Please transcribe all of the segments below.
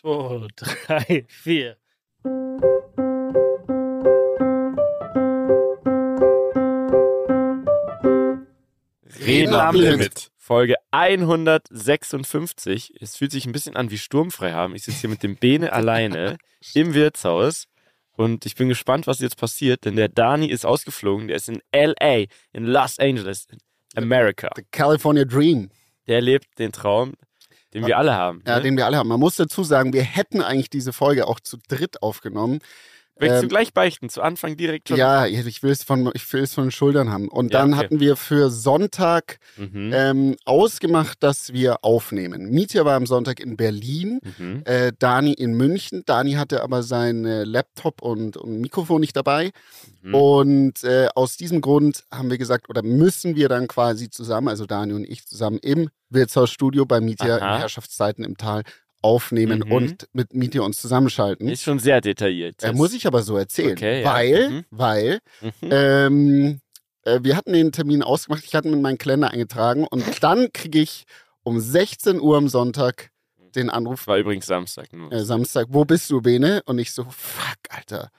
zwei, drei, vier. Reden am Limit. Folge 156. Es fühlt sich ein bisschen an wie sturmfrei haben. Ich sitze hier mit dem Bene alleine im Wirtshaus und ich bin gespannt, was jetzt passiert, denn der Dani ist ausgeflogen. Der ist in LA, in Los Angeles, in America. The California Dream. Der lebt den Traum, den wir alle haben. Ja, ne? den wir alle haben. Man muss dazu sagen, wir hätten eigentlich diese Folge auch zu dritt aufgenommen. Möchtest du ähm, gleich beichten? Zu Anfang direkt schon? Ja, ich will es von, ich will es von den Schultern haben. Und Ja, dann okay. hatten wir für Sonntag Mhm. ähm, ausgemacht, dass wir aufnehmen. Mietja war am Sonntag in Berlin, Mhm. äh, Dani in München. Dani hatte aber sein äh, Laptop und, und Mikrofon nicht dabei. Mhm. Und äh, aus diesem Grund haben wir gesagt, oder müssen wir dann quasi zusammen, also Dani und ich zusammen im Wirtshausstudio bei Mietja Aha. in Herrschaftszeiten im Tal aufnehmen Mhm. und mit Mietja uns zusammenschalten. Ist schon sehr detailliert. Äh, muss ich aber so erzählen, Okay, ja. weil, Mhm. weil Mhm. ähm, äh, wir hatten den Termin ausgemacht, ich hatte ihn in meinen Kalender eingetragen und dann kriege ich um 16 Uhr am Sonntag den Anruf, War übrigens Samstag nur. äh, Samstag, wo bist du, Bene? Und ich so, fuck, Alter,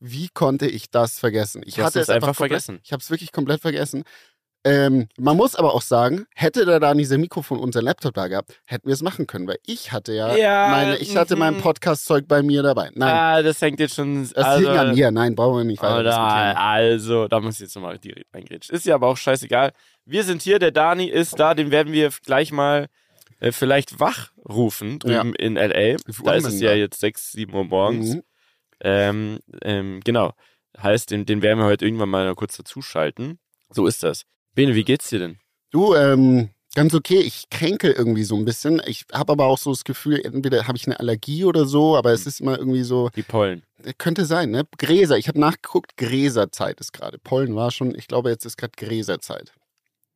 wie konnte ich das vergessen? Ich Du hatte es einfach komplett, vergessen. Ich habe es wirklich komplett vergessen. Ähm, man muss aber auch sagen, hätte da da dieser Mikrofon und sein Laptop da gehabt, hätten wir es machen können, weil ich hatte ja, Ja, meine, ich hatte mein mhm. Podcast-Zeug bei mir dabei. Nein, Ah, das hängt jetzt schon. das also, hing an mir. Nein, brauchen wir nicht weiter Oder, also, da muss ich jetzt nochmal direkt reingrätschen. Ist ja aber auch scheißegal. Wir sind hier, der Dani ist da, den werden wir gleich mal äh, vielleicht wachrufen drüben in L.A. Da ist es ja jetzt 6, 7 Uhr morgens. Mhm. Ähm, ähm, genau. Heißt, den, den werden wir heute irgendwann mal kurz dazuschalten. So ist das. Bene, wie geht's dir denn? Du, ähm, ganz okay. Ich kränke irgendwie so ein bisschen. Ich habe aber auch so das Gefühl, entweder habe ich eine Allergie oder so, aber es ist immer irgendwie so, Die Pollen. äh, könnte sein, ne? Gräser. Ich habe nachgeguckt, Gräserzeit ist gerade. Pollen war schon, ich glaube, jetzt ist gerade Gräserzeit.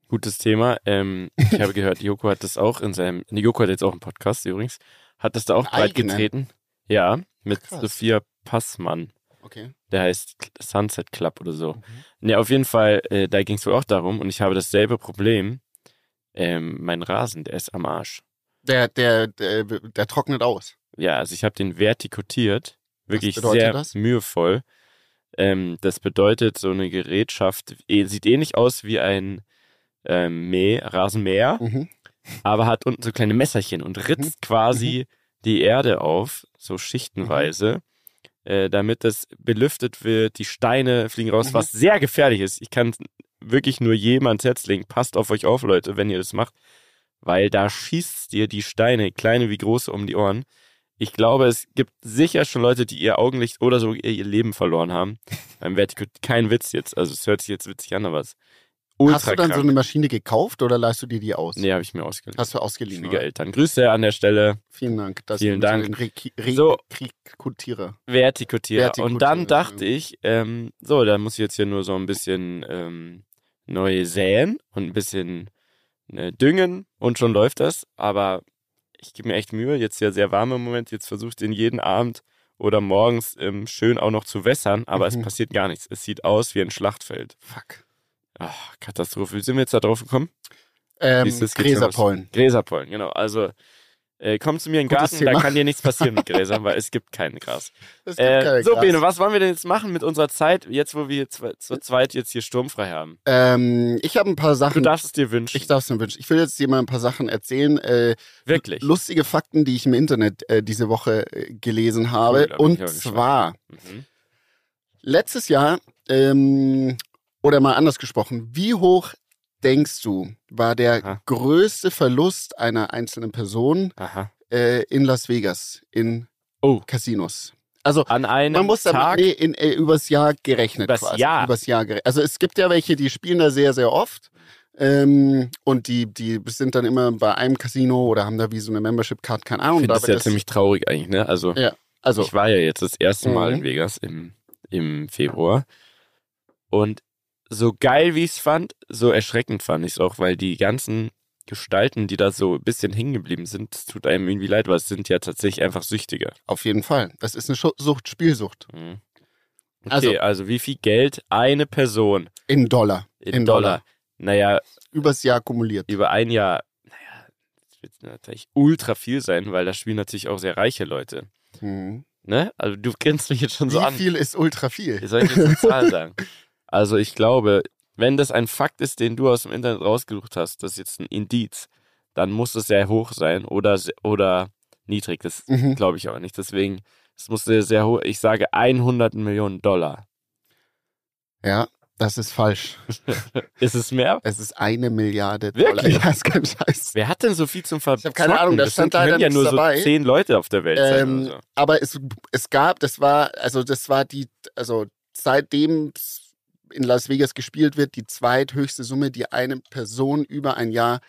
Gutes Thema. Ähm, ich habe gehört, Joko hat das auch in seinem. Nee, Joko hat jetzt auch einen Podcast übrigens. Hat das da auch breit getreten. Ja, mit Krass. Sophia Passmann. Okay. Der heißt Sunset Club oder so. Mhm. Ne, auf jeden Fall, äh, da ging es wohl auch darum und ich habe dasselbe Problem. Ähm, mein Rasen, der ist am Arsch. Der, der, der, der trocknet aus. Ja, also ich habe den vertikutiert. Wirklich sehr das? mühevoll. Ähm, das bedeutet, so eine Gerätschaft eh, sieht ähnlich aus wie ein ähm, Mäh, Rasenmäher, Mhm. aber hat unten so kleine Messerchen und ritzt quasi die Erde auf, so schichtenweise, äh, damit das belüftet wird, die Steine fliegen raus, Mhm. was sehr gefährlich ist. Ich kann wirklich nur jedem ans Herz legen, passt auf euch auf, Leute, wenn ihr das macht, weil da schießt dir die Steine, kleine wie große, um die Ohren. Ich glaube, es gibt sicher schon Leute, die ihr Augenlicht oder so ihr, Leben verloren haben. Beim Vertigo, kein Witz jetzt, also es hört sich jetzt witzig an, aber es ultra Hast du dann so krank. eine Maschine gekauft oder leihst du dir die aus? Nee, habe ich mir ausgeliehen. Hast du ausgeliehen? Oder? Schwiegereltern. Grüße an der Stelle. Vielen Dank. Dass Vielen du Dank. Den Re Re So. Rekrutierer. Vertikutierer. Vertikutierer, Und dann dachte ja. ich, ähm, so, da muss ich jetzt hier nur so ein bisschen ähm, neu säen und ein bisschen äh, düngen und schon läuft das. Aber ich gebe mir echt Mühe, jetzt ja sehr warm im Moment, jetzt versuche ich den jeden Abend oder morgens ähm, schön auch noch zu wässern, aber es Mhm. passiert gar nichts. Es sieht aus wie ein Schlachtfeld. Fuck. Ach, Katastrophe. Wie sind wir jetzt da drauf gekommen? Ähm, du. Gräserpollen. Gräserpollen, genau. Also äh, komm zu mir in den Gutes Garten, da Thema. kann dir nichts passieren mit Gräsern, weil es gibt kein Gras. Es gibt Äh, so, Gras. Bene, was wollen wir denn jetzt machen mit unserer Zeit, jetzt wo wir zu, zu zweit jetzt hier sturmfrei haben? Ähm, ich habe ein paar Du Sachen. darfst es dir wünschen. Ich darf es mir wünschen. Ich will jetzt dir mal ein paar Sachen erzählen. Äh, Wirklich. Lustige Fakten, die ich im Internet äh, diese Woche äh, gelesen habe. Da bin Und zwar Mhm. letztes Jahr, ähm, oder mal anders gesprochen, wie hoch denkst du, war der Aha. größte Verlust einer einzelnen Person äh, in Las Vegas, in Oh. Casinos? Also An einem man muss Tag. damit, nee, in, äh, übers Jahr gerechnet. Übers quasi. Jahr? Übers Jahr gerechnet. Also es gibt ja welche, die spielen da sehr, sehr oft. Ähm, und die, die sind dann immer bei einem Casino oder haben da wie so eine Membership-Card, keine Ahnung. ich das wird ja ziemlich traurig eigentlich, ne? Also, Ja, also, ich war ja jetzt das erste Mal Mhm. in Vegas im, im Februar. Und so geil wie ich es fand, so erschreckend fand ich es auch, weil die ganzen Gestalten, die da so ein bisschen hängen geblieben sind, es tut einem irgendwie leid, weil es sind ja tatsächlich einfach Süchtige. auf jeden Fall. Das ist eine Sucht, Spielsucht. Mhm. Okay, Also- also, wie viel Geld eine Person In Dollar. in, In Dollar. Dollar. Naja, Übers Jahr kumuliert. über ein Jahr, naja, wird natürlich ultra viel sein, weil da spielen natürlich auch sehr reiche Leute. Mhm. Ne? Also du grinst mich jetzt schon so Wie an. viel ist ultra viel? Wie soll ich jetzt eine Zahl sagen? Also ich glaube, wenn das ein Fakt ist, den du aus dem Internet rausgesucht hast, das ist jetzt ein Indiz, dann muss es sehr hoch sein oder, oder niedrig. Das Mhm. glaube ich aber nicht. Deswegen, es muss sehr, sehr hoch. Ich sage 100 Millionen Dollar. Ja, das ist falsch. Ist es mehr? Es ist eine Milliarde Wirklich? Dollar. Ja, ist kein Scheiß. Wer hat denn so viel zum Verzocken? hab keine Ahnung, da das stand leider ja nur so dabei. zehn Leute auf der Welt Ähm, so. aber es, es gab, das war, also das war die, also seitdem es in Las Vegas gespielt wird, die zweithöchste Summe, die eine Person über ein Jahr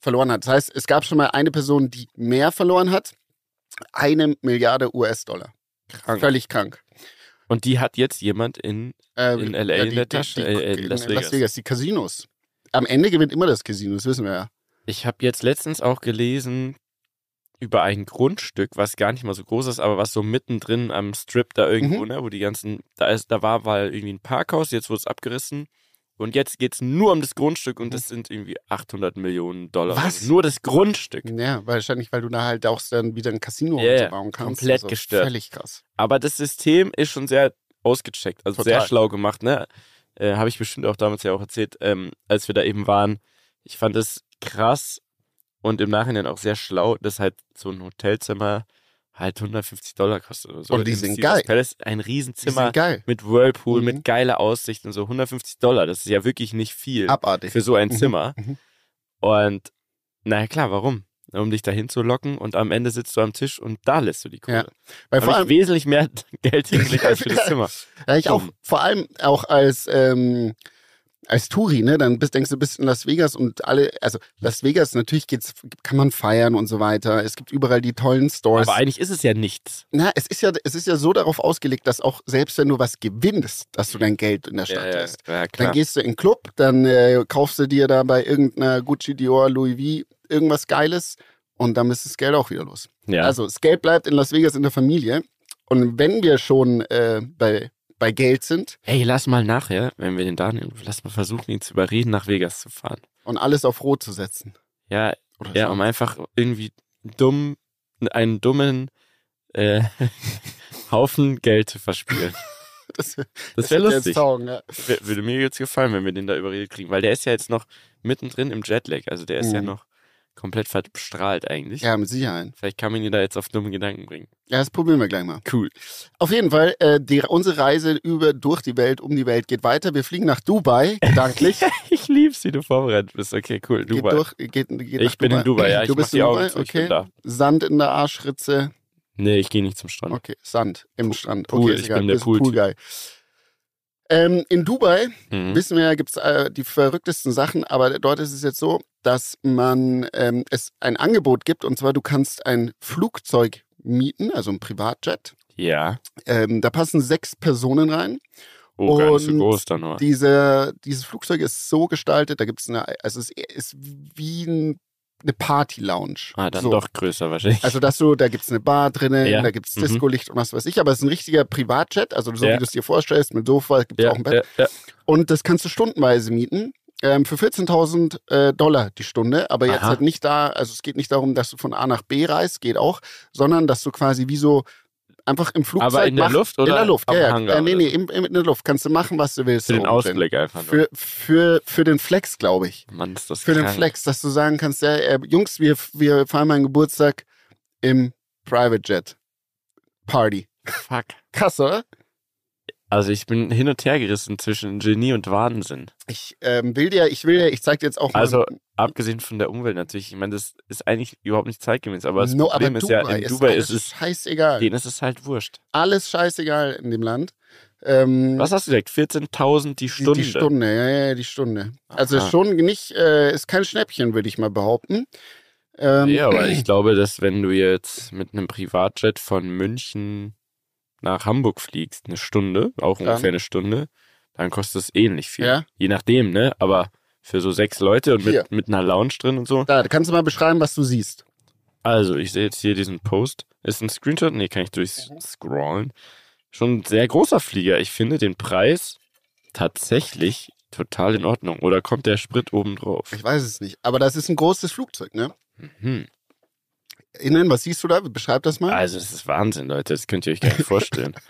verloren hat. Das heißt, es gab schon mal eine Person, die mehr verloren hat. Eine Milliarde US-Dollar. Krank. Völlig krank. Und die hat jetzt jemand in Ähm, In LA in der Tasche? Äh, in Las Vegas. die Casinos. Am Ende gewinnt immer das Casino, das wissen wir ja. Ich habe jetzt letztens auch gelesen über ein Grundstück, was gar nicht mal so groß ist, aber was so mittendrin am Strip da irgendwo, Mhm. ne, wo die ganzen, da ist, da war mal irgendwie ein Parkhaus, jetzt wurde es abgerissen. Und jetzt geht es nur um das Grundstück und das sind irgendwie 800 Millionen Dollar. Was? Also nur das Grundstück. Ja, wahrscheinlich, weil du da halt auch dann wieder ein Casino ja, bauen kannst. komplett also gestört. Völlig krass. Aber das System ist schon sehr ausgecheckt, also Total. sehr schlau gemacht, ne? Äh, Habe ich bestimmt auch damals ja auch erzählt, ähm, als wir da eben waren. Ich fand es krass und im Nachhinein auch sehr schlau, dass halt so ein Hotelzimmer halt 150 Dollar kostet oder so. Und die sind geil. Palace, ein Riesenzimmer mit Whirlpool, Mhm. mit geiler Aussicht und so 150 Dollar. Das ist ja wirklich nicht viel Abartig. für so ein Mhm, Zimmer. mhm. Und naja, klar, warum? Um dich dahin zu locken und am Ende sitzt du am Tisch und da lässt du die Kohle. Ja. Weil vor allem, ich wesentlich mehr Geld hingelegt als für das Zimmer. ja, ich auch, vor allem auch als, ähm, als Touri, ne, dann bist, denkst du, bist in Las Vegas und alle, also Las Vegas, natürlich geht's, kann man feiern und so weiter. Es gibt überall die tollen Stores. Aber eigentlich ist es ja nichts. Na, es ist ja, es ist ja so darauf ausgelegt, dass auch selbst wenn du was gewinnst, dass du dein Geld in der Stadt ja, lässt. ja, Dann gehst du in den Club, dann äh, kaufst du dir da bei irgendeiner Gucci, Dior, Louis V irgendwas Geiles und dann ist das Geld auch wieder los. ja. Also das Geld bleibt in Las Vegas in der Familie. Und wenn wir schon äh, bei, bei Geld sind Ey, lass mal nachher, wenn wir den Daniel, lass mal versuchen, ihn zu überreden, nach Vegas zu fahren. und alles auf Rot zu setzen. Ja, Oder ja, so. um einfach irgendwie dumm, einen dummen äh, Haufen Geld zu verspielen. das, Das wäre lustig. Taugen, ja. Würde mir jetzt gefallen, wenn wir den da überredet kriegen, weil der ist ja jetzt noch mittendrin im Jetlag, also der ist ja Mhm. noch komplett verstrahlt eigentlich. ja, mit Sicherheit. Vielleicht kann man ihn da jetzt auf dumme Gedanken bringen. Ja, das probieren wir gleich mal. Cool. Auf jeden Fall, äh, die, unsere Reise über durch die Welt, um die Welt geht weiter. Wir fliegen nach Dubai, gedanklich. Ich lieb's, wie du vorbereitet bist. Okay, cool. geht Dubai. durch, geht, geht Ich bin in Dubai, ja. Ich Du mach bist in Augen Dubai, ich okay. Sand in der Arschritze. Nee, ich gehe nicht zum Strand. Okay, Sand im Strand. Pool, Okay, ist ich egal. bin der Bist Pool-Typ. Ähm, in Dubai Mhm. wissen wir, gibt es äh, die verrücktesten Sachen, aber dort ist es jetzt so, dass man ähm, es ein Angebot gibt und zwar du kannst ein Flugzeug mieten, also ein Privatjet. Ja. Ähm, da passen sechs Personen rein. Oh, gar nicht so Und groß dann nur. Diese, dieses Flugzeug ist so gestaltet, da gibt es eine, also es ist wie ein, eine Party-Lounge. Ah, dann so. doch größer wahrscheinlich. Also, dass du, da gibt's eine Bar drinnen, Ja. da gibt's Mhm. Disco-Licht und was weiß ich, aber es ist ein richtiger Privatjet, also so Ja. wie du es dir vorstellst, mit Sofa, gibt's ja, auch ein Bett. Und das kannst du stundenweise mieten. Ähm, für 14.000 äh, Dollar die Stunde, aber jetzt Aha. halt nicht da, also es geht nicht darum, dass du von A nach B reist, geht auch, sondern dass du quasi wie so einfach im Flugzeug Aber in der mach- Luft in oder der Luft, am ja, ja. Hangar Äh, nee, nee, im, in der Luft kannst du machen, was du willst. Für den oben drin. Ausblick einfach nur. Für, für, für den Flex, glaube ich. Mann, ist das Für den krank. Flex, dass du sagen kannst, ja, äh, Jungs, wir, wir feiern meinen Geburtstag im Private Jet. Party. Fuck. Krass, oder? Also ich bin hin und her gerissen zwischen Genie und Wahnsinn. Ich ähm, will dir, ich will dir, ich zeig dir jetzt auch mal. Also abgesehen von der Umwelt natürlich. Ich meine, das ist eigentlich überhaupt nicht zeitgemäß. Aber das no, Problem aber ist ja, in Dubai alles ist es, scheißegal. denen ist es halt wurscht. Alles scheißegal in dem Land. Ähm, Was hast du gesagt? 14.000 die die, Stunde? die Stunde, ja, ja, die Stunde. Also Aha. schon nicht, äh, ist kein Schnäppchen, würde ich mal behaupten. Ähm, Ja, aber ich glaube, dass wenn du jetzt mit einem Privatjet von München nach Hamburg fliegst, eine Stunde, auch Dann? ungefähr eine Stunde, dann kostet es ähnlich viel. Ja. Je nachdem, ne? Aber für so sechs Leute und Hier. mit, mit einer Lounge drin und so. Da, kannst du mal beschreiben, was du siehst. Also, ich sehe jetzt hier diesen Post. Ist ein Screenshot? Nee, kann ich durchscrollen. Schon ein sehr großer Flieger. Ich finde den Preis tatsächlich total in Ordnung. Oder kommt der Sprit oben drauf? Ich weiß es nicht. Aber das ist ein großes Flugzeug, ne? Hm. Innen? Was siehst du da? Beschreib das mal. Also, das ist Wahnsinn, Leute. Das könnt ihr euch gar nicht vorstellen.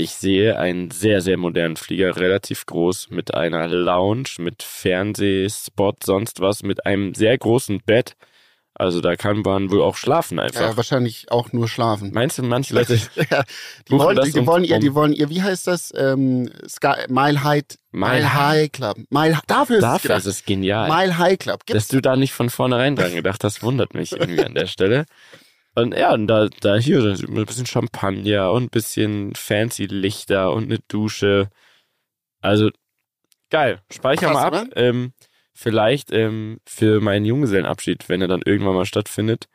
Ich sehe einen sehr, sehr modernen Flieger, relativ groß, mit einer Lounge, mit Fernsehspot, sonst was, mit einem sehr großen Bett. Also da kann man wohl auch schlafen einfach. ja, wahrscheinlich auch nur schlafen. Meinst du, manche Leute ja, die, wollen, die, die wollen ihr, die wollen ihr, wie heißt das? Ähm, Sky, Mile High, Mile, Mile High Club. Mile, dafür ist es dafür ist es genial. Mile High Club. Gibt's dass du da nicht von vornherein dran gedacht hast, wundert mich irgendwie an der Stelle. Und ja, und da, da hier da ist ein bisschen Champagner und ein bisschen fancy Lichter und eine Dusche. Also geil. Speicher Krass, mal ab. Ähm, vielleicht ähm, für meinen Junggesellenabschied, wenn er dann irgendwann mal stattfindet,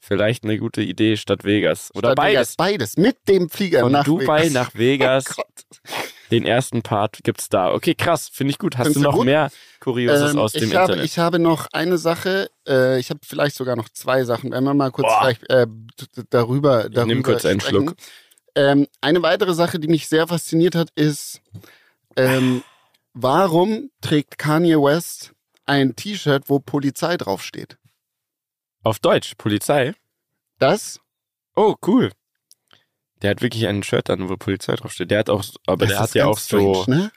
vielleicht eine gute Idee statt Vegas. Oder Statt beides. Vegas, beides. Mit dem Flieger Von nach Dubai Vegas. nach Vegas. Oh Gott. Den ersten Part gibt's da. Okay, krass, finde ich gut. Hast Findest du noch gut? mehr Kurioses Ähm, aus dem ich, habe, Internet? ich habe noch eine Sache, äh, ich habe vielleicht sogar noch zwei Sachen. Wenn wir mal kurz äh, darüber, darüber nehm kurz einen sprechen. Schluck. Ähm, eine weitere Sache, die mich sehr fasziniert hat, ist, ähm, warum trägt Kanye West ein T-Shirt, wo Polizei draufsteht? Auf Deutsch, Polizei. Das, Oh, cool. Der hat wirklich ein Shirt an, wo Polizei draufsteht. Der hat auch, aber das der hat ja auch strange, so, ne?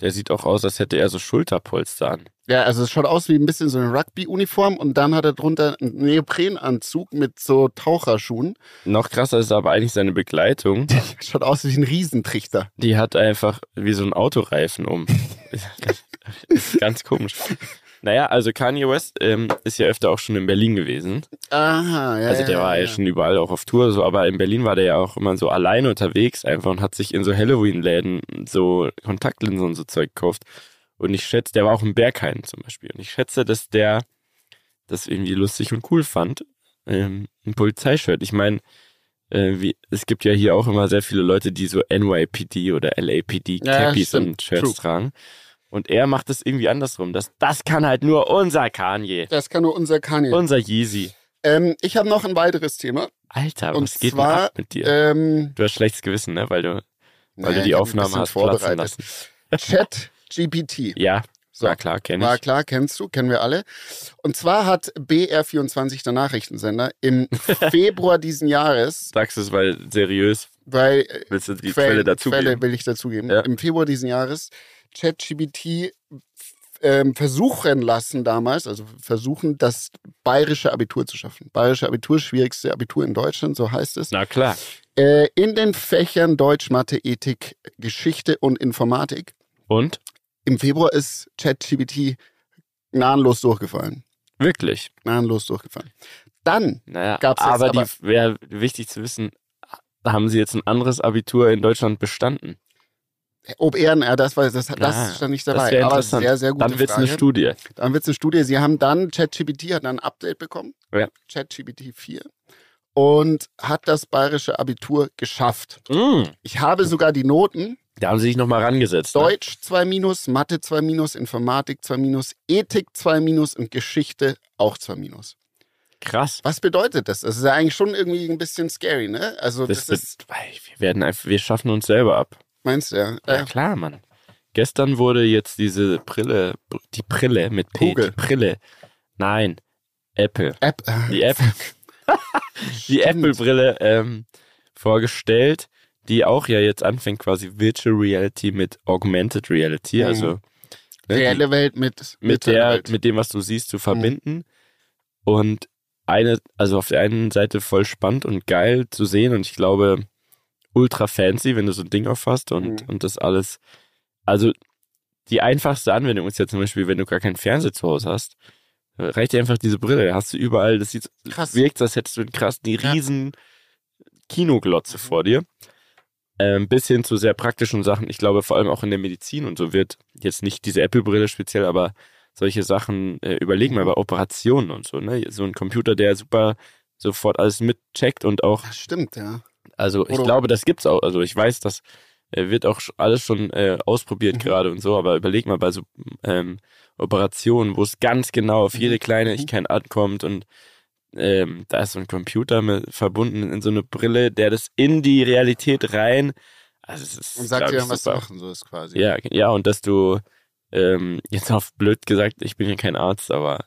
der sieht auch aus, als hätte er so Schulterpolster an. Ja, also es schaut aus wie ein bisschen so eine Rugby-Uniform und dann hat er drunter einen Neoprenanzug mit so Taucherschuhen. Noch krasser ist aber eigentlich seine Begleitung. Schaut aus wie ein Riesentrichter. Die hat einfach wie so ein Autoreifen um. ganz komisch. Naja, also Kanye West ähm, ist ja öfter auch schon in Berlin gewesen. Aha, ja. Also der ja, war ja, ja. schon überall auch auf Tour, so, aber in Berlin war der ja auch immer so alleine unterwegs einfach und hat sich in so Halloween-Läden so Kontaktlinsen und so Zeug gekauft. Und ich schätze, der war auch im Berghain zum Beispiel. Und ich schätze, dass der das irgendwie lustig und cool fand. Ähm, ein Polizeishirt. Ich meine, äh, wie, es gibt ja hier auch immer sehr viele Leute, die so NYPD oder LAPD Ja, Cappies stimmt. und Shirts True. tragen. Und er macht es irgendwie andersrum. Das, das kann halt nur unser Kanye. Das kann nur unser Kanye. Unser Yeezy. Ähm, ich habe noch ein weiteres Thema. Alter, Und was geht denn zwar, ab mit dir? Ähm, Du hast schlechtes Gewissen, ne? Weil du, weil naja, du die Aufnahme hast platzen lassen. Chat GPT. Ja, So. war klar, kenne War ich. klar, kennst du, kennen wir alle. Und zwar hat BR24, der Nachrichtensender, im Februar diesen Jahres, Sagst du es, weil seriös weil äh, willst du die Quellen- Quelle dazu Quelle geben? will ich dazugeben, Ja. im Februar diesen Jahres ChatGPT ähm, versuchen lassen damals, also versuchen, das bayerische Abitur zu schaffen. Bayerische Abitur, schwierigste Abitur in Deutschland, so heißt es. Na klar. Äh, in den Fächern Deutsch, Mathe, Ethik, Geschichte und Informatik. Und? Im Februar ist ChatGPT gnadenlos durchgefallen. Wirklich. Gnadenlos durchgefallen. Dann, Naja, Gab's jetzt aber, aber- die wäre wichtig zu wissen, haben sie jetzt ein anderes Abitur in Deutschland bestanden? Ob Ehren, das, war, das, das Ah, stand nicht das dabei. wär aber sehr, sehr gute Dann wird es eine Studie. Dann wird es eine Studie. Sie haben dann, ChatGPT hat dann ein Update bekommen. Ja. ChatGPT 4. Und hat das bayerische Abitur geschafft. Mm, Ich habe sogar die Noten. da haben sie sich nochmal rangesetzt. Ne? Deutsch 2 minus, Mathe 2 minus, Informatik 2 minus, Ethik 2 minus und Geschichte auch 2 minus. Krass. Was bedeutet das? Das ist ja eigentlich schon irgendwie ein bisschen scary, ne? Also das, Das, ist, wir werden einfach, wir schaffen uns selber ab. Meinst du ja? Ja Äh, klar, Mann. Gestern wurde jetzt diese Brille, die Brille mit P, Google. die Brille. Nein, Apple. App. Die App, die. Apple-Brille ähm, vorgestellt, die auch ja jetzt anfängt quasi Virtual Reality mit Augmented Reality, Mhm. also ne, die, Reelle Welt mit, mit der, Welt. mit dem, was du siehst, zu verbinden. Und eine, also auf der einen Seite voll spannend und geil zu sehen und ich glaube ultra fancy, wenn du so ein Ding aufhast und, Mhm. und das alles. Also die einfachste Anwendung ist ja zum Beispiel, wenn du gar keinen Fernseher zu Hause hast, reicht dir einfach diese Brille, da hast du überall, das sieht, Krass. wirkt, als hättest du einen krass, die Ja. riesen Kinoglotze vor dir. Ähm, bis hin zu sehr praktischen Sachen. Ich glaube, vor allem auch in der Medizin und so wird jetzt nicht diese Apple-Brille speziell, aber solche Sachen, äh, überlegen mal bei Operationen und so, ne? So ein Computer, der super sofort alles mitcheckt und auch, Das stimmt, ja. Also ich Oder- glaube, das gibt's auch. Also ich weiß, das äh, wird auch alles schon äh, ausprobiert Mhm. gerade und so, aber überleg mal bei so ähm, Operationen, wo es ganz genau auf jede Mhm. Kleinigkeit ankommt und ähm, da ist so ein Computer mit, verbunden in so eine Brille, der das in die Realität rein. Also es ist, Und sagt dir dann, was super. machen, so ist quasi. Ja, ja, und dass du ähm, jetzt auf blöd gesagt, ich bin ja kein Arzt, aber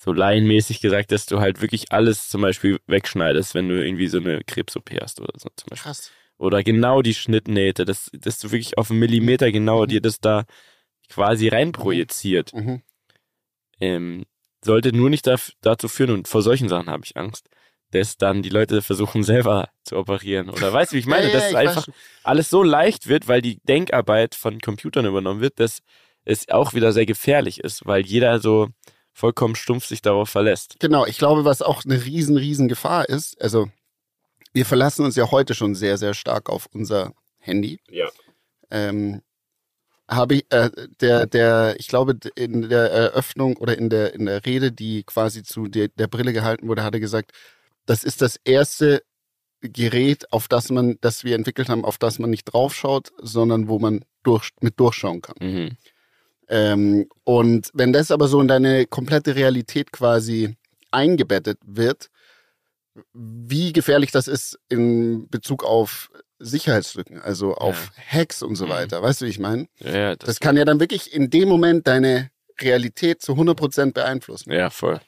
so laienmäßig gesagt, dass du halt wirklich alles zum Beispiel wegschneidest, wenn du irgendwie so eine Krebs-OP hast oder so zum Beispiel. Krass. Oder genau die Schnittnähte, dass, dass du wirklich auf einen Millimeter genau Mhm. dir das da quasi reinprojiziert. Mhm. Ähm, sollte nur nicht daf- dazu führen, und vor solchen Sachen habe ich Angst, dass dann die Leute versuchen selber zu operieren. Oder weißt du, wie ich meine? Ja, ja, dass es einfach weiß. alles so leicht wird, weil die Denkarbeit von Computern übernommen wird, dass es auch wieder sehr gefährlich ist, weil jeder so vollkommen stumpf sich darauf verlässt. Genau, ich glaube, was auch eine riesen, riesen Gefahr ist, also wir verlassen uns ja heute schon sehr, sehr stark auf unser Handy. Ja. Ähm, habe ich, äh, der, der, ich glaube, in der Eröffnung oder in der, in der Rede, die quasi zu der, der Brille gehalten wurde, hat er gesagt, das ist das erste Gerät, auf das man, das wir entwickelt haben, auf das man nicht draufschaut, sondern wo man durch, mit durchschauen kann. Mhm. Ähm, und wenn das aber so in deine komplette Realität quasi eingebettet wird, wie gefährlich das ist in Bezug auf Sicherheitslücken, also auf Hacks und so Mhm. weiter. Weißt du, wie ich meine? Ja, ja, das, Das kann ja dann wirklich in dem Moment deine Realität zu 100% beeinflussen. ja, voll.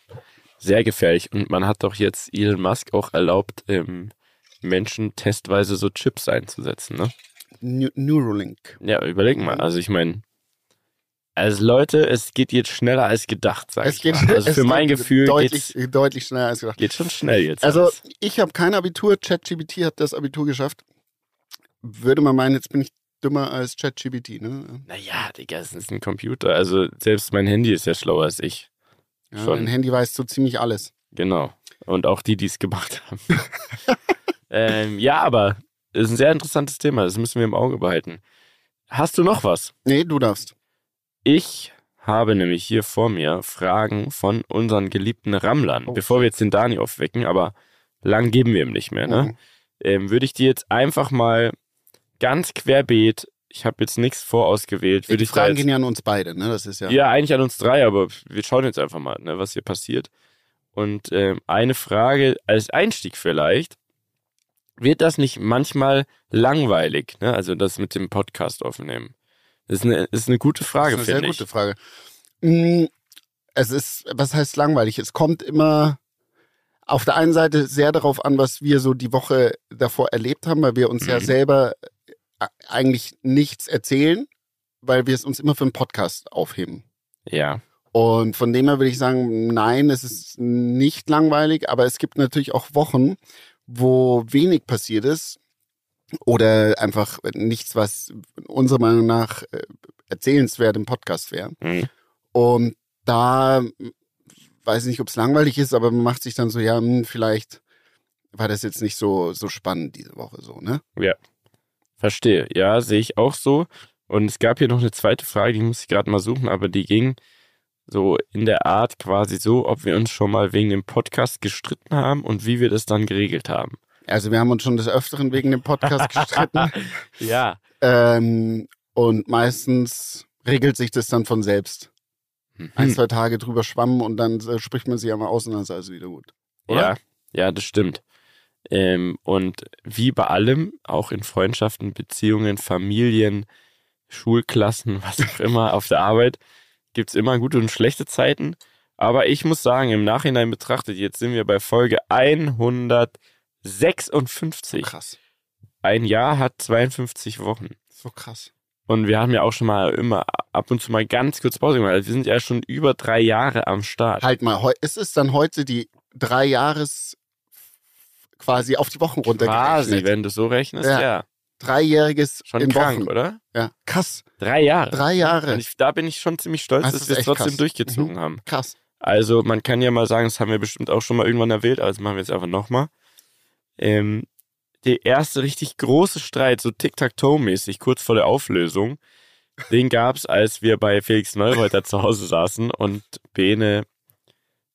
Sehr gefährlich. Und man hat doch jetzt Elon Musk auch erlaubt, ähm, Menschen testweise so Chips einzusetzen, ne? Neu- Neuralink. Ja, überleg mal. Also ich meine, also Leute, es geht jetzt schneller als gedacht, sag Es ich geht, mal. Also für mein Gefühl deutlich, geht's, deutlich schneller als gedacht. geht schon schnell jetzt. Also alles. ich habe kein Abitur, ChatGPT hat das Abitur geschafft. Würde man meinen, jetzt bin ich dümmer als ChatGPT, ne? Naja, Digga, es ist ein Computer. Also selbst mein Handy ist ja schlauer als ich. Ja, Schon. Mein Handy weiß so ziemlich alles. Genau. Und auch die, die es gemacht haben. ähm, ja, aber es ist ein sehr interessantes Thema. Das müssen wir im Auge behalten. Hast du noch was? Nee, du darfst. Ich habe nämlich hier vor mir Fragen von unseren geliebten Rammlern. Oh, Bevor wir jetzt den Dani aufwecken, aber lang geben wir ihm nicht mehr, ne? Mhm. Ähm, würde ich dir jetzt einfach mal ganz querbeet, ich habe jetzt nichts vorausgewählt, würde Die ich Fragen gehen ja an uns beide, ne? Das ist ja. ja, eigentlich an uns drei, aber wir schauen jetzt einfach mal, ne, was hier passiert. Und ähm, eine Frage als Einstieg vielleicht. Wird das nicht manchmal langweilig, ne? Also das mit dem Podcast aufnehmen? Das ist eine, ist eine gute Frage, eine finde sehr ich. gute Frage. Mm, Es ist, was heißt langweilig? Es kommt immer auf der einen Seite sehr darauf an, was wir so die Woche davor erlebt haben, weil wir uns ja Mhm. selber äh, eigentlich nichts erzählen, weil wir es uns immer für einen Podcast aufheben. Ja, Und von dem her würde ich sagen, nein, es ist nicht langweilig, aber es gibt natürlich auch Wochen, wo wenig passiert ist oder einfach nichts, was unserer Meinung nach äh, erzählenswert im Podcast wäre. Mhm. Und da weiß ich nicht, ob es langweilig ist, aber man macht sich dann so, ja, hm, vielleicht war das jetzt nicht so, so spannend diese Woche so, ne? verstehe. Ja, sehe ich auch so. Und es gab hier noch eine zweite Frage, die muss ich gerade mal suchen, aber die ging so in der Art quasi so, ob wir uns schon mal wegen dem Podcast gestritten haben und wie wir das dann geregelt haben. Also wir haben uns schon des Öfteren wegen dem Podcast gestritten. Ja. Ähm, und meistens regelt sich das dann von selbst. Ein, Hm. zwei Tage drüber schwammen und dann äh, spricht man sich einmal aus und dann ist alles wieder gut. Oder? Ja, ja, das stimmt. Ähm, und wie bei allem, auch in Freundschaften, Beziehungen, Familien, Schulklassen, was auch immer, auf der Arbeit, gibt es immer gute und schlechte Zeiten. Aber ich muss sagen, im Nachhinein betrachtet, jetzt sind wir bei Folge 156. Krass. Ein Jahr hat 52 Wochen. So krass. Und wir haben ja auch schon mal immer ab und zu mal ganz kurz Pause gemacht. Also wir sind ja schon über drei Jahre am Start. Halt mal, ist es dann heute die drei Jahres quasi auf die Wochen runtergerechnet? Quasi, wenn du so rechnest, Ja. ja. Dreijähriges Schon in krank, Wochen. oder? Ja, krass. Drei Jahre. Drei Jahre. Und ich, da bin ich schon ziemlich stolz, Das dass wir es trotzdem krass. durchgezogen Mhm. haben. Krass. Also man kann ja mal sagen, das haben wir bestimmt auch schon mal irgendwann erwähnt, aber das machen wir jetzt einfach nochmal. Ähm, der erste richtig große Streit, so Tic-Tac-Toe-mäßig, kurz vor der Auflösung, den gab's, als wir bei Felix Neureuter zu Hause saßen und Bene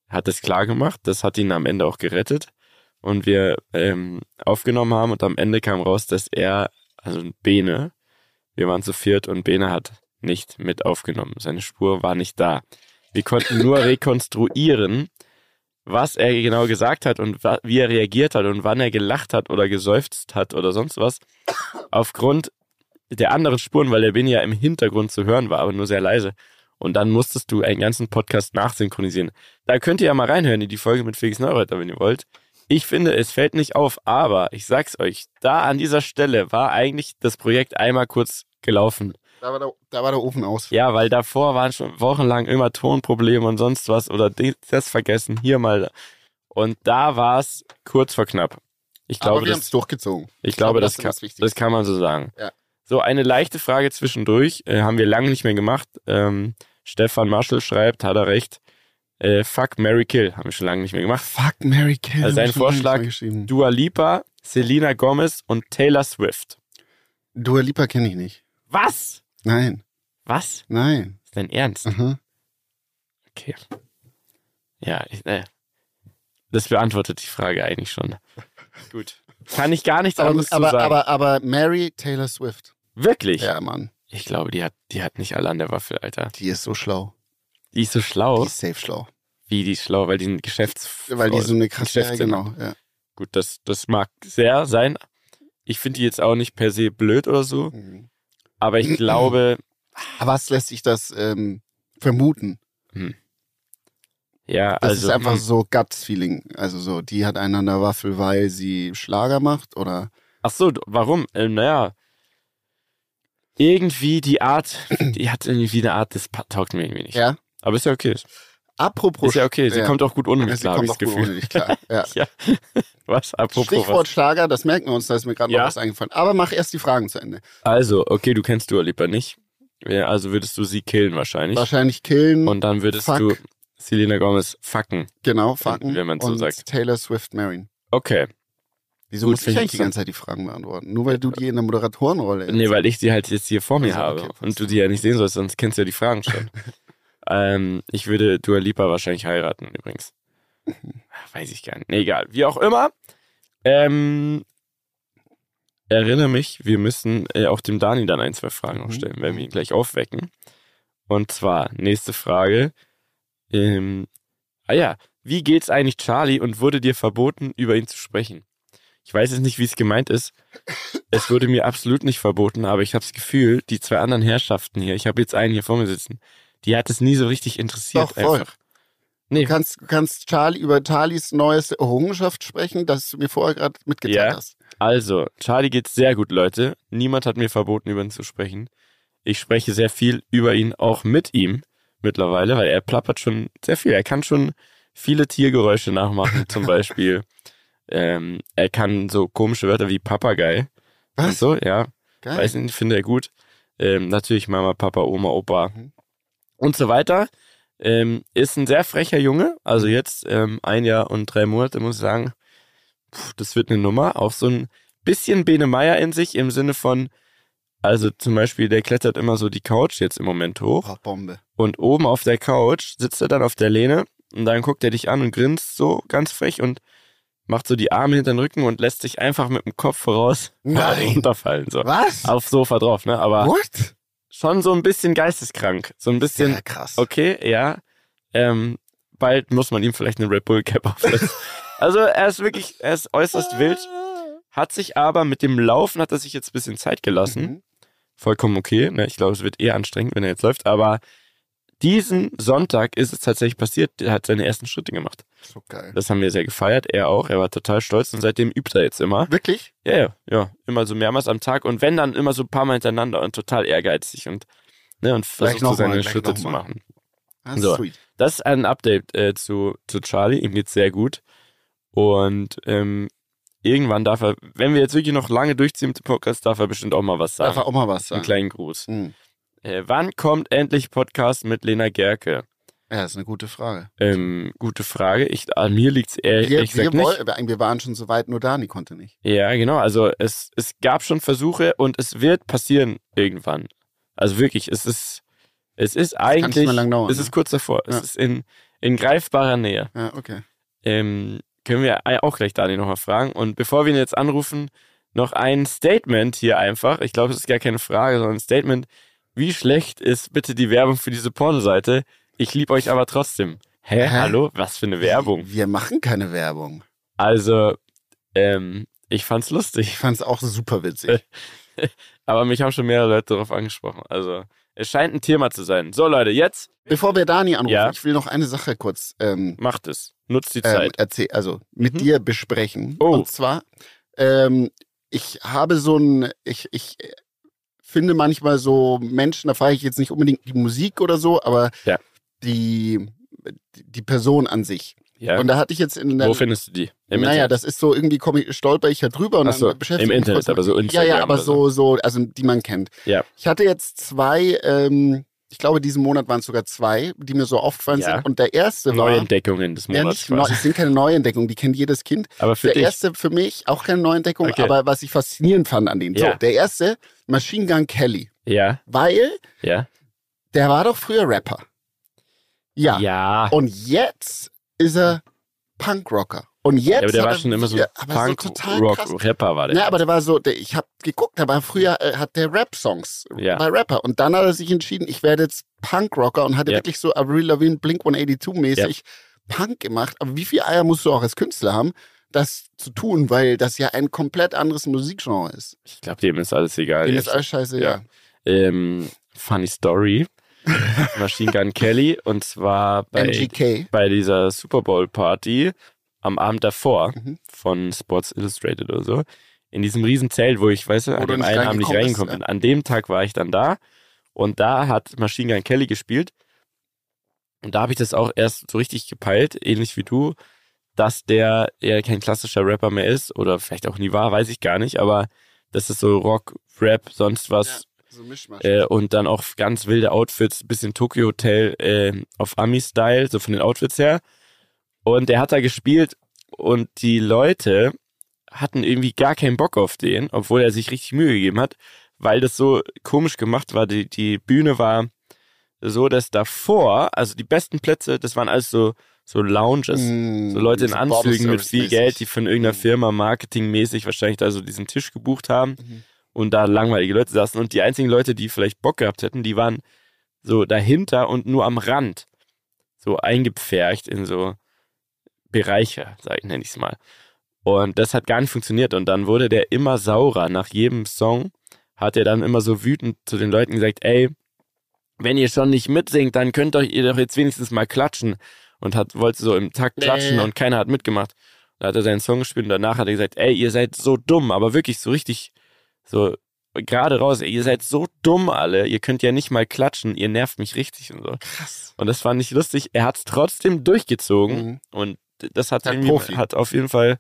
hat es klar gemacht, das hat ihn am Ende auch gerettet und wir ähm, aufgenommen haben und am Ende kam raus, dass er, also Bene, wir waren zu viert und Bene hat nicht mit aufgenommen. Seine Spur war nicht da. Wir konnten nur rekonstruieren, was er genau gesagt hat und wie er reagiert hat und wann er gelacht hat oder geseufzt hat oder sonst was. Aufgrund der anderen Spuren, weil der Bene ja im Hintergrund zu hören war, aber nur sehr leise. Und dann musstest du einen ganzen Podcast nachsynchronisieren. Da könnt ihr ja mal reinhören in die Folge mit Felix Neureuter, wenn ihr wollt. Ich finde, es fällt nicht auf, aber ich sag's euch, da an dieser Stelle war eigentlich das Projekt einmal kurz gelaufen. Da war der, da war der Ofen aus. Ja, weil davor waren schon wochenlang immer Tonprobleme und sonst was oder das vergessen, hier mal. Und da war es kurz vor knapp. Ich glaube, Aber wir haben das, es durchgezogen. ich glaube, das, ist kann, das das kann man so sagen. Ja. So, eine leichte Frage zwischendurch, äh, haben wir lange nicht mehr gemacht. Ähm, Stefan Marschall schreibt, hat er recht. Äh, fuck Mary Kill, haben wir schon lange nicht mehr gemacht. Fuck Mary Kill. Also hab ein ich schon lange nicht Vorschlag. Dua Lipa, Selena Gomez und Taylor Swift. Dua Lipa kenne ich nicht. Was? Nein, Was? nein. Ist dein Ernst? Aha. Okay. Ja, ich, äh, das beantwortet die Frage eigentlich schon. Gut. Kann ich gar nichts Aber, anderes aber, zu sagen. aber, aber Mary Taylor Swift. Wirklich? Ja, Mann. Ich glaube, die hat, die hat nicht alle an der Waffel, Alter. Die ist so schlau. Die ist so schlau. Die ist safe schlau. Wie die ist schlau, weil die ein Geschäfts... Weil die so eine krasse, ja, genau. Ja. Gut, das, das mag sehr sein. Ich finde die jetzt auch nicht per se blöd oder so. Mhm. Aber ich glaube, was lässt sich das ähm, vermuten? ja, Das also... ist einfach hm, so Guts-Feeling. Also so, die hat einen an der Waffel, weil sie Schlager macht oder Ach so, warum? Äh, naja, irgendwie die Art, die hat irgendwie eine Art, das taugt mir irgendwie nicht. ja. Aber ist ja okay. Apropos Ist ja okay. Sie ja. kommt auch gut ohne mich klar, hab kommt ich das Gefühl. ohne dich klar. Ja. Ja. Was? Apropos Stichwort was? Schlager, das merken wir uns, da ist mir gerade Ja. noch was eingefallen. Aber mach erst die Fragen zu Ende. Also, okay, du kennst Dua Lipa nicht. Ja, also würdest du sie killen wahrscheinlich. Wahrscheinlich killen, Und dann würdest Fuck. du Selena Gomez fucken. genau, fucken wenn man so und sagt. Taylor Swift marryen. Okay. Wieso Gut, muss ich eigentlich die ganze Zeit die Fragen beantworten? Nur weil du die in der Moderatorenrolle Nee, weil ich sie halt jetzt hier vor mir Also, habe okay, und du die ja nicht sehen sollst, sonst kennst du ja die Fragen schon. ähm, ich würde Dua Lipa wahrscheinlich heiraten übrigens. Weiß ich gar nicht. Nee, egal. Wie auch immer. Ähm, erinnere mich, wir müssen äh, auch dem Dani dann ein, zwei Fragen noch Mhm. stellen, wenn wir ihn gleich aufwecken. Und zwar, nächste Frage. Ähm, ah ja, wie geht's eigentlich Charlie und wurde dir verboten, über ihn zu sprechen? Ich weiß jetzt nicht, wie es gemeint ist. Es wurde mir absolut nicht verboten, aber ich habe das Gefühl, die zwei anderen Herrschaften hier, ich habe jetzt einen hier vor mir sitzen, die hat es nie so richtig interessiert. Doch, voll. einfach. Nee, Du kannst, kannst Charlie über Charlies neueste Errungenschaft sprechen, das du mir vorher gerade mitgeteilt Ja. hast. also, Charlie geht's sehr gut, Leute. Niemand hat mir verboten, über ihn zu sprechen. Ich spreche sehr viel über ihn, auch mit ihm mittlerweile, weil er plappert schon sehr viel. Er kann schon viele Tiergeräusche nachmachen, zum Beispiel. Ähm, er kann so komische Wörter wie Papagei. Und Was? so, ja. Geil. Weiß nicht, finde er gut. Ähm, natürlich Mama, Papa, Oma, Opa Mhm. Und so weiter. Ähm, ist ein sehr frecher Junge. Also jetzt ähm, ein Jahr und drei Monate, muss ich sagen. Puh, das wird eine Nummer. Auch so ein bisschen Bene Meier in sich im Sinne von, also zum Beispiel, der klettert immer so die Couch jetzt im Moment hoch. Oh, Bombe. Und oben auf der Couch sitzt er dann auf der Lehne und dann guckt er dich an und grinst so ganz frech und macht so die Arme hinter den Rücken und lässt sich einfach mit dem Kopf voraus Nein. runterfallen. So. Was? Aufs Sofa drauf, ne? Aber What? Schon so ein bisschen geisteskrank. So ein bisschen, Sehr krass. okay, ja. Ähm, bald muss man ihm vielleicht eine Red Bull Cap aufsetzen. also er ist wirklich, er ist äußerst wild. Hat sich aber mit dem Laufen hat er sich jetzt ein bisschen Zeit gelassen. Mhm. Vollkommen okay. Ne? Ich glaube, es wird eher anstrengend, wenn er jetzt läuft. Aber diesen Sonntag ist es tatsächlich passiert. Er hat seine ersten Schritte gemacht. So geil. Das haben wir sehr gefeiert. Er auch. Er war total stolz und seitdem übt er jetzt immer. Wirklich? Ja, ja, ja. Immer so mehrmals am Tag und wenn dann immer so ein paar Mal hintereinander und total ehrgeizig und, ne, und versucht so mal, seine gleich Schritte zu mal. machen. Das ist So. sweet. Das ist ein Update äh, zu, zu Charlie. Ihm geht's sehr gut. Und ähm, irgendwann darf er, wenn wir jetzt wirklich noch lange durchziehen mit dem Podcast, darf er bestimmt auch mal was Darf sagen. er auch mal was Einen sagen? kleinen Gruß. Hm. Äh, wann kommt endlich Podcast mit Lena Gerke? Ja, das ist eine gute Frage. Ähm, gute Frage. Ich, an mir liegt's eher, Wir, ich wir, nicht. woll- wir waren schon so weit, nur Dani konnte nicht. Ja, genau. Also es, es gab schon Versuche und es wird passieren irgendwann. Also wirklich, es ist, es ist eigentlich, dauern, es ne? ist kurz davor. Es Ja. ist in, in greifbarer Nähe. Ja, okay. Ähm, können wir auch gleich Dani nochmal fragen. Und bevor wir ihn jetzt anrufen, noch ein Statement hier einfach. Ich glaube, es ist gar keine Frage, sondern ein Statement. Wie schlecht ist bitte die Werbung für diese Pornoseite? Ich liebe euch aber trotzdem. Hä? Hä? Hallo? Was für eine Werbung? Wir machen keine Werbung. Also, ähm, ich fand's lustig. Ich fand es auch super witzig. Aber mich haben schon mehrere Leute darauf angesprochen. Also, Es scheint ein Thema zu sein. So, Leute, jetzt Bevor wir Dani anrufen, Ja. ich will noch eine Sache kurz ähm, macht es. Nutzt die ähm, Zeit. erzähl, also mit Mhm. dir besprechen. Oh. Und zwar, ähm, ich habe so ein, ich, ich finde manchmal so Menschen, da fahre ich jetzt nicht unbedingt die Musik oder so, aber Ja. die, die Person an sich. ja. Und da hatte ich jetzt in der Wo findest du die? Im naja, Internet? das ist so irgendwie komme ich, stolper ich ja drüber und so, dann beschäftige im mich Internet, mit- aber so Ja, Instagram ja, aber oder so. so, so, also die man kennt. Ja. Ich hatte jetzt zwei, ähm, ich glaube, diesen Monat waren es sogar zwei, die mir so aufgefallen Ja. sind. Und der erste war. Neuentdeckungen des ja, Monats. nicht neu, quasi. es sind keine Neuentdeckungen, die kennt jedes Kind. Aber für der dich. erste für mich auch keine Neuentdeckung, Okay. aber was ich faszinierend fand an denen. Ja. So, der erste, Machine Gun Kelly. Ja, Weil ja. der war doch früher Rapper. Ja. Ja. Und jetzt ist er Punkrocker. Und jetzt. Ja, aber der war schon immer so Punk, so total krass. Rock, Rapper war der. Ja, aber der war so, der, ich habe geguckt, der war früher, äh, hat der Rap-Songs, Ja. war Rapper. Und dann hat er sich entschieden, ich werde jetzt Punkrocker und hatte Ja. wirklich so Avril Lavigne, Blink 182-mäßig Punk gemacht. Aber wie viel Eier musst du auch als Künstler haben, das zu tun, weil das ja ein komplett anderes Musikgenre ist. ich glaube, dem ist alles egal. Dem ist alles scheiße, Ja. ja. ähm, funny Story. Machine Gun Kelly und zwar bei, MGK. bei dieser Super Bowl Party am Abend davor Mhm. von Sports Illustrated oder so. In diesem riesen Zelt, wo ich, weißt du, an dem einen Abend nicht reingekommen bin. An dem Tag war ich dann da und da hat Machine Gun Kelly gespielt. Und da habe ich das auch erst so richtig gepeilt, ähnlich wie du, dass der eher kein klassischer Rapper mehr ist oder vielleicht auch nie war, weiß ich gar nicht, aber das ist so Rock, Rap, sonst was. so Mischmasch. Äh, und dann auch ganz wilde Outfits, bisschen Tokyo Hotel äh, auf Ami-Style, so von den Outfits her. Und der hat da gespielt und die Leute hatten irgendwie gar keinen Bock auf den, obwohl er sich richtig Mühe gegeben hat, weil das so komisch gemacht war. Die, die Bühne war so, dass davor, also die besten Plätze, das waren alles so, so Lounges, Mm, so Leute in Anzügen mit viel. Geld, die von irgendeiner. Firma marketingmäßig wahrscheinlich da so diesen Tisch gebucht haben Mhm. und da langweilige Leute saßen und die einzigen Leute, die vielleicht Bock gehabt hätten, die waren so dahinter und nur am Rand, so eingepfercht in so Bereiche, sag ich, nenne ich es mal. Und das hat gar nicht funktioniert und dann wurde der immer saurer. Nach jedem Song hat er dann immer so wütend zu den Leuten gesagt, ey, wenn ihr schon nicht mitsingt, dann könnt euch ihr doch jetzt wenigstens mal klatschen. Und hat, wollte so im Takt klatschen Nee. und keiner hat mitgemacht. Da hat er seinen Song gespielt und danach hat er gesagt, ey, ihr seid so dumm, aber wirklich so richtig, so gerade raus, ey, ihr seid so dumm alle, ihr könnt ja nicht mal klatschen, ihr nervt mich richtig und so. Krass. Und das fand ich lustig. Er hat es trotzdem durchgezogen Mhm. und das hat, irgendwie, Profi. hat auf jeden Fall,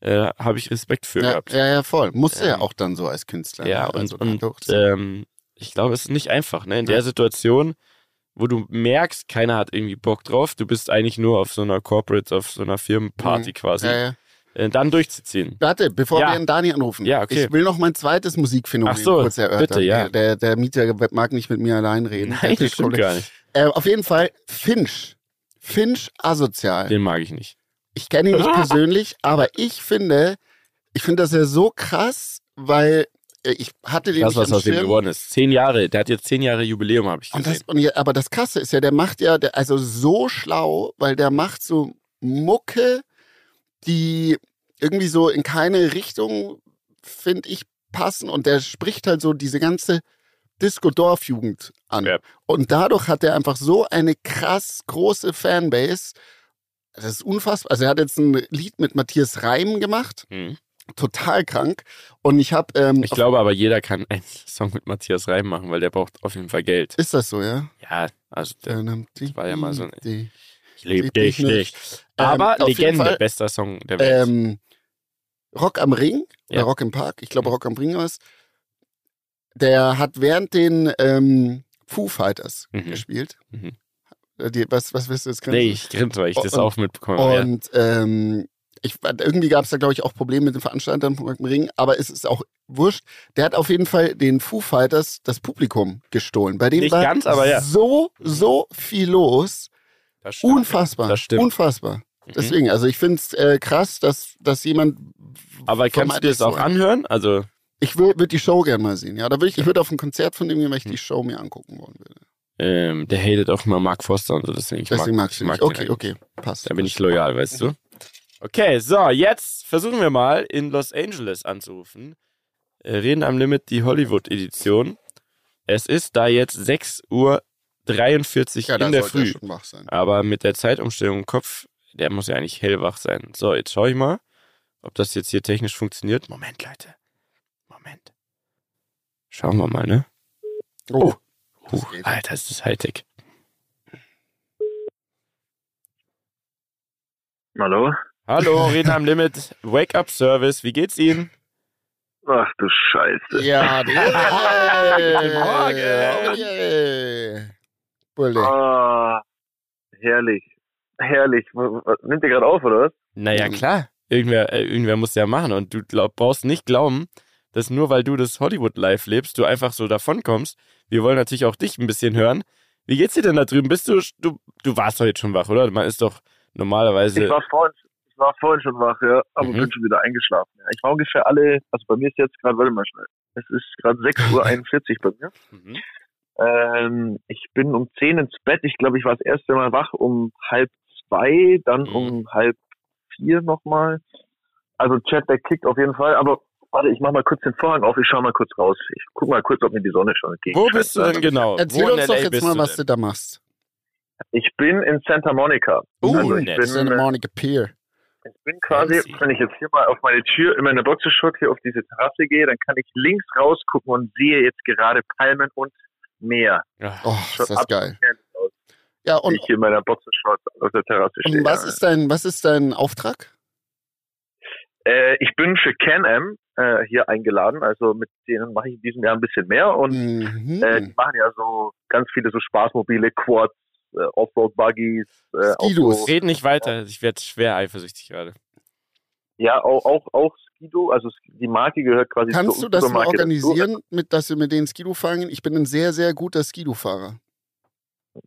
äh, habe ich Respekt für Ja, gehabt. ja, ja, voll. Musste ja Ähm, auch dann so als Künstler. Ja, ne? und, Also, und ähm, ich glaube, es ist nicht einfach, ne? In Ja. der Situation, wo du merkst, keiner hat irgendwie Bock drauf, du bist eigentlich nur auf so einer Corporate, auf so einer Firmenparty Mhm. quasi, ja, ja. äh, dann durchzuziehen. Warte, bevor Ja. wir den Dani anrufen. Ja, okay. Ich will noch mein zweites Musikphänomen Ach so, kurz erörtern. bitte, ja. Der, der Mieter mag nicht mit mir allein reden. Nein, das stimmt gar nicht. Äh, auf jeden Fall Finch. Finch asozial. Den mag ich nicht. Ich kenne ihn nicht persönlich, aber ich finde, ich finde das ja so krass, weil äh, ich hatte den Das, was aus dem geworden ist. Zehn Jahre, der hat jetzt zehn Jahre Jubiläum, habe ich Und gesehen. das, und ja, aber das Krasse ist ja, der macht ja, der, also so schlau, weil der macht so Mucke, die irgendwie so in keine Richtung, finde ich, passen. Und der spricht halt so diese ganze Disco-Dorf-Jugend an. Ja. Und dadurch hat er einfach so eine krass große Fanbase. Das ist unfassbar. Also er hat jetzt ein Lied mit Matthias Reim gemacht. Hm. Total krank. Und ich habe, ähm, Ich glaube aber, jeder kann einen Song mit Matthias Reim machen, weil der braucht auf jeden Fall Geld. ist das so, ja? Ja, also der, Das war ja mal so ein- ich lebe Lieb dich dich nicht. Ähm, Aber jeden Legende, Fall, bester Song der Welt. ähm, Rock am Ring oder Ja. Rock im Park, ich glaube Mhm. Rock am Ring war es. Der hat während den ähm, Foo Fighters Mhm. gespielt. Mhm. Äh, Die, was, was willst du jetzt nee, ich grinse, weil ich das Und- auch mitbekommen habe. Ja. Und ähm, ich, irgendwie gab es da, glaube ich, auch Probleme mit den Veranstaltern am Ring, aber es ist auch wurscht. Der hat auf jeden Fall den Foo Fighters das Publikum gestohlen. Bei dem Nicht war ganz, aber ja. so, so viel los. Das stimmt. Unfassbar. Das stimmt. Unfassbar. Mhm. Deswegen, also ich finde es äh, krass, dass, dass jemand. Aber kannst du dir das auch anhören? Also, so- Ich würde die Show gerne mal sehen. Ja, da würde ich, ich würde auf ein Konzert von dem gehen, weil ich die Show mir angucken wollen würde. ähm, der hatet auch immer Mark Foster und so, deswegen, ich Deswegen mag, magst du mag Okay, okay, passt. Da bin ich loyal, weißt du? Okay, so, jetzt versuchen wir mal in Los Angeles anzurufen. Äh, Reden am Limit, die Hollywood-Edition. Es ist da jetzt 6 Uhr 43 Ja, in der er Früh. schon wach sein. Aber mit der Zeitumstellung im Kopf, der muss ja eigentlich hellwach sein. So, jetzt schaue ich mal, ob das jetzt hier technisch funktioniert. Moment, Leute. Schauen wir mal, ne? Oh, das Huch, geht. Alter, ist das Hightech. Hallo? Hallo, Reden am Limit, Wake-up-Service, wie geht's Ihnen? Ach du Scheiße. Ja, Guten Morgen. Yeah. Bulle. Ah, herrlich. Herrlich. Nimmt ihr gerade auf, oder was? Naja, Mhm. klar. Irgendwer, äh, irgendwer muss ja machen. Und du glaub, brauchst nicht glauben, dass nur weil du das Hollywood-Life lebst, du einfach so davonkommst. Wir wollen natürlich auch dich ein bisschen hören. Wie geht's dir denn da drüben? Bist du, du, du warst doch jetzt schon wach, oder? Man ist doch normalerweise. Ich war vorhin, ich war vorhin schon wach, ja, aber Mhm. bin schon wieder eingeschlafen. Ja. Ich war ungefähr alle, also bei mir ist jetzt gerade, warte mal schnell. Es ist gerade 6.41 Uhr bei mir. Mhm. Ähm, ich bin um 10 ins Bett. Ich glaube, ich war das erste Mal wach um halb zwei, dann Mhm. um halb vier nochmal. Also Chat, der kickt auf jeden Fall, aber warte, ich mach mal kurz den Vorhang auf, ich schau mal kurz raus. Ich guck mal kurz, ob mir die Sonne schon entgegen Wo bist du denn genau? Erzähl Wo in uns doch jetzt mal, du was du da machst. Ich bin in Santa Monica. Uh, also ich nett. bin, Santa Monica Pier. ich bin quasi, Fancy. wenn ich jetzt hier mal auf meine Tür in meiner Boxershort hier auf diese Terrasse gehe, dann kann ich links rausgucken und sehe jetzt gerade Palmen und Meer. Oh, ist das geil. aus, Ja, und, ich hier in meiner Boxershort auf der Terrasse stehe. und was ist dein, was ist dein Auftrag? Äh, ich bin für Can-Am äh, hier eingeladen, also mit denen mache ich in diesem Jahr ein bisschen mehr und Mhm. äh, die machen ja so ganz viele so Spaßmobile, Quads, äh, Offroad-Buggies, äh, auch Skidus. so, Red nicht weiter, ich werde schwer eifersüchtig gerade. ja auch, auch, auch Skido, also die Marke gehört quasi Kannst zur du das mal Untermarke dazu. organisieren, mit, dass wir mit denen Skidu fahren? Ich bin ein sehr, sehr guter Skidu-Fahrer.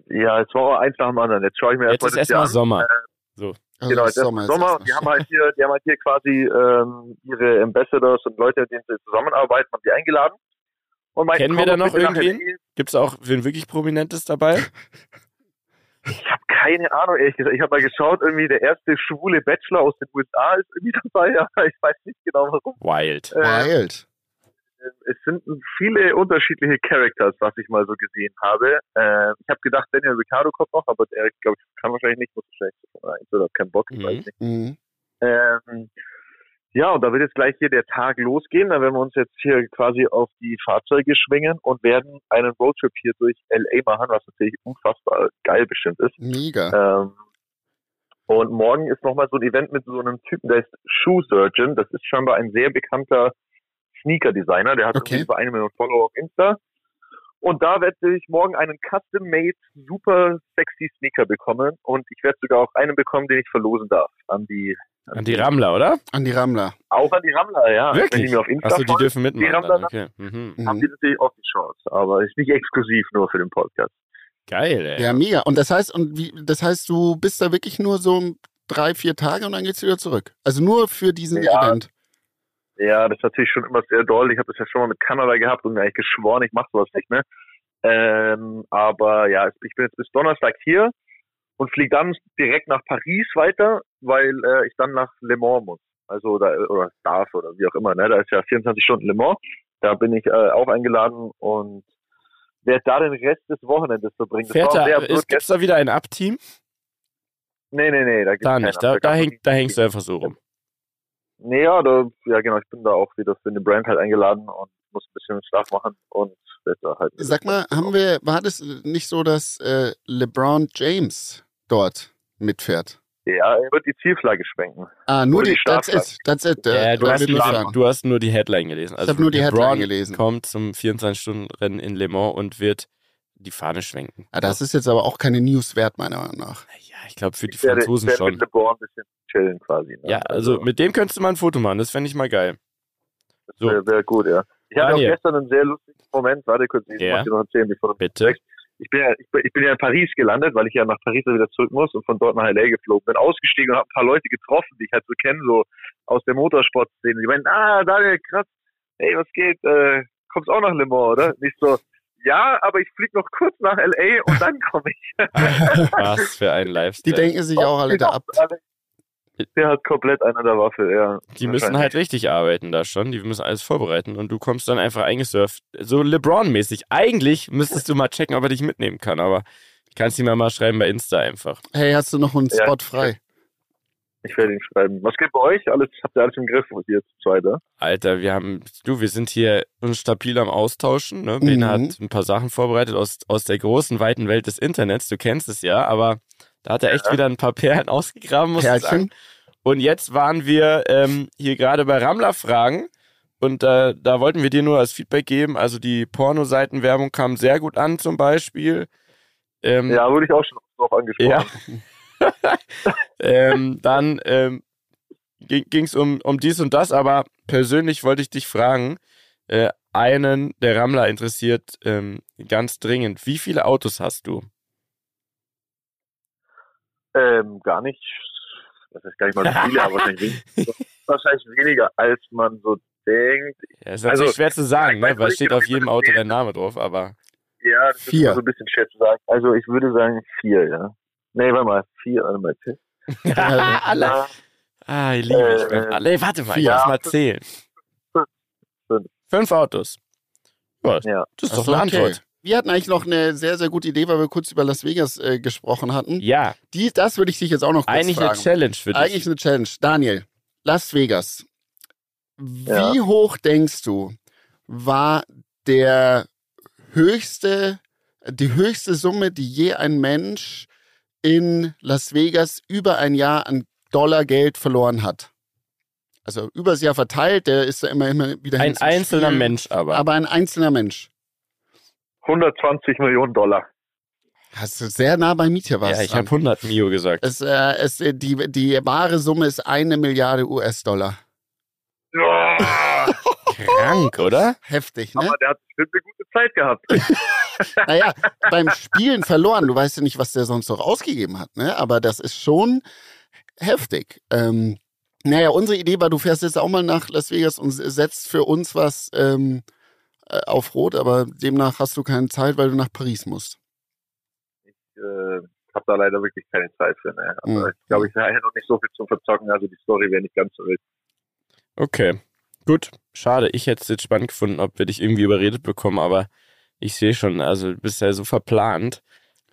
Ja, jetzt war auch eins nach dem anderen. Jetzt schaue ich mir Jetzt erstmal ist das hier erstmal an. Sommer. Also Genau, jetzt Sommer Sommer, die haben halt hier, die haben halt hier quasi ähm, ihre Ambassadors und Leute, mit denen sie zusammenarbeiten, haben die eingeladen. Und meinten, Kennen wir da noch nach irgendwen? LA. Gibt's auch wen wirklich Prominentes dabei? Ich habe keine Ahnung, ehrlich gesagt. Ich habe mal geschaut, irgendwie der erste schwule Bachelor aus den USA ist irgendwie dabei, aber ich weiß nicht genau warum. Wild. Äh, Wild. Es sind viele unterschiedliche Characters, was ich mal so gesehen habe. Äh, ich habe gedacht, Daniel Ricciardo kommt noch, aber der, glaube ich, kann wahrscheinlich nicht, muss wahrscheinlich oder hat keinen Bock, ich Mhm. weiß nicht. Mhm. Ähm, ja, und da wird jetzt gleich hier der Tag losgehen. Da werden wir uns jetzt hier quasi auf die Fahrzeuge schwingen und werden einen Roadtrip hier durch LA machen, was natürlich unfassbar geil bestimmt ist. Mega. Ähm, und morgen ist nochmal so ein Event mit so einem Typen, der ist Shoe Surgeon. Das ist scheinbar ein sehr bekannter Sneaker-Designer. Der hat Okay. über eine Million Follower auf Insta. Und da werde ich morgen einen custom-made, super sexy Sneaker bekommen. Und ich werde sogar auch einen bekommen, den ich verlosen darf an die An die Rammler, oder? An die Rammler. auch an die Rammler, ja. Wenn Wirklich? die mir auf Insta Achso, die folgen, dürfen mitmachen. die Rammler Dann. Okay. Mhm. haben Mhm. die natürlich auch die Chance. Aber ist nicht exklusiv nur für den Podcast. Geil, ey. Ja, mega. Und das heißt, und wie, das heißt, du bist da wirklich nur so drei, vier Tage und dann geht's wieder zurück. Also nur für diesen Ja. Event. Ja, das ist natürlich schon immer sehr doll. Ich habe das ja schon mal mit Kanada gehabt und eigentlich geschworen, ich mache sowas nicht mehr. Ähm, aber ja, ich bin jetzt bis Donnerstag hier und fliege dann direkt nach Paris weiter, weil äh, ich dann nach Le Mans muss. Also da, oder darf oder wie auch immer. Ne? Da ist ja 24 Stunden Le Mans. Da bin ich äh, auch eingeladen und werde da den Rest des Wochenendes verbringen. Fährt da, sehr ist, gibt's da wieder ein Up-Team? Nee, nee, nee, da gibt's Da nicht. Da, da, häng, da hängst du einfach so rum. Nee, ja, da, ja genau, ich bin da auch wieder für den Brand halt eingeladen und muss ein bisschen Stuff machen und werde da halt. Sag mal, haben wir, war das nicht so, dass äh, LeBron James dort mitfährt? Ja, er wird die Zielflagge schwenken. Ah, nur Oder die, die that's it, that's it. Äh, Ja, du, da hast nur, du hast nur die Headline gelesen. Also ich habe nur die LeBron Headline gelesen. kommt zum 24-Stunden-Rennen in Le Mans und wird die Fahne schwenken. Ah, das ist jetzt aber auch keine News wert, meiner Meinung nach. Ich glaube für die Ich werde, Franzosen ich werde schon. mit LeBron ein bisschen chillen quasi. Ne? Ja, also mit dem könntest du mal ein Foto machen. Das fände ich mal geil. so. Sehr, sehr gut, ja. Ich hatte auch gestern einen sehr lustigen Moment. Warte kurz, ich Ja. muss dir noch erzählen, bevor du Bitte. Ich bin, ja, ich, bin, ich bin ja in Paris gelandet, weil ich ja nach Paris wieder zurück muss und von dort nach L.A. geflogen bin. Ausgestiegen und habe ein paar Leute getroffen, die ich halt so kenne, so aus der Motorsportszene. Die meinen, ah, Daniel, krass, hey, was geht? Äh, kommst auch nach Le Mans, oder? Nicht so, ja, aber ich fliege noch kurz nach L.A. und dann komme ich. Was für ein Die Lifestyle. denken sich auch alle da ab. Alle- der hat komplett einer der Waffe, ja. Die müssen halt richtig arbeiten da schon. Die müssen alles vorbereiten und du kommst dann einfach eingesurft. So LeBron-mäßig. Eigentlich müsstest du mal checken, ob er dich mitnehmen kann, aber kannst ihm mal schreiben bei Insta einfach. Hey, hast du noch einen Ja. Spot frei? Ich werde ihn schreiben. Was geht bei euch? Alles, habt ihr alles im Griff hier zu zweit, ja? Alter, wir haben, du, wir sind hier uns stabil am Austauschen. Ne? Bene Mhm. hat ein paar Sachen vorbereitet aus, aus der großen, weiten Welt des Internets. Du kennst es ja, aber da hat er echt wieder ein paar Perlen ausgegraben, muss ich sagen. Perlchen? Und jetzt waren wir ähm, hier gerade bei Rammler-Fragen und äh, da wollten wir dir nur als Feedback geben. Also die Pornoseitenwerbung kam sehr gut an zum Beispiel. Ähm, Ja, wurde ich auch schon drauf angesprochen. ja. ähm, dann ähm, ging es um, um dies und das, aber persönlich wollte ich dich fragen, äh, einen der Rammler interessiert ähm, ganz dringend. Wie viele Autos hast du? Ähm, gar nicht, das ist gar nicht mal so viele, aber wahrscheinlich, wenig, wahrscheinlich weniger, als man so denkt. Ja, ist natürlich Also, schwer zu sagen, ne? weil steht auf jedem Auto dein Name drauf, aber Ja, das Vier. ist so ein bisschen schwer zu sagen. Also ich würde sagen vier, ja. Nee, warte mal, vier, warte mal. vier. alle. Ah, ich liebe dich. Äh, Alle, warte mal, ich muss mal zählen. Fünf. Fünf Autos. Ja, Ja. das ist doch eine okay. Antwort. Wir hatten eigentlich noch eine sehr, sehr gute Idee, weil wir kurz über Las Vegas äh, gesprochen hatten. Ja, Die, das würde ich dich jetzt auch noch kurz eigentlich eine fragen. Challenge für dich. Eigentlich eine Challenge. Daniel, Las Vegas. Wie Ja. hoch denkst du, war der höchste, die höchste Summe, die je ein Mensch in Las Vegas über ein Jahr an Dollar Geld verloren hat? Also übers Jahr verteilt, der ist da immer, immer wieder hin ein einzelner Spielen. Mensch aber. Aber ein einzelner Mensch. 120 Millionen Dollar. Hast du sehr nah bei Mietja was. ja, ich habe 100 Mio gesagt. es, äh, es, äh, die, die wahre Summe ist eine Milliarde US-Dollar. Krank, oder? Heftig, ne? aber der hat bestimmt eine gute Zeit gehabt. Naja, beim Spielen verloren. Du weißt ja nicht, was der sonst noch ausgegeben hat, ne? Aber das ist schon heftig. Ähm, naja, unsere Idee war, du fährst jetzt auch mal nach Las Vegas und setzt für uns was ähm, äh, auf Rot, aber demnach hast du keine Zeit, weil du nach Paris musst. äh, habe da leider wirklich keine Zeit für. Ne? Also Mhm. ich glaube, ich hätte noch nicht so viel zum Verzocken, also die Story wäre nicht ganz so wild. Okay. Gut. Schade. Ich hätte es jetzt spannend gefunden, ob wir dich irgendwie überredet bekommen, aber ich sehe schon, also du bist ja so verplant.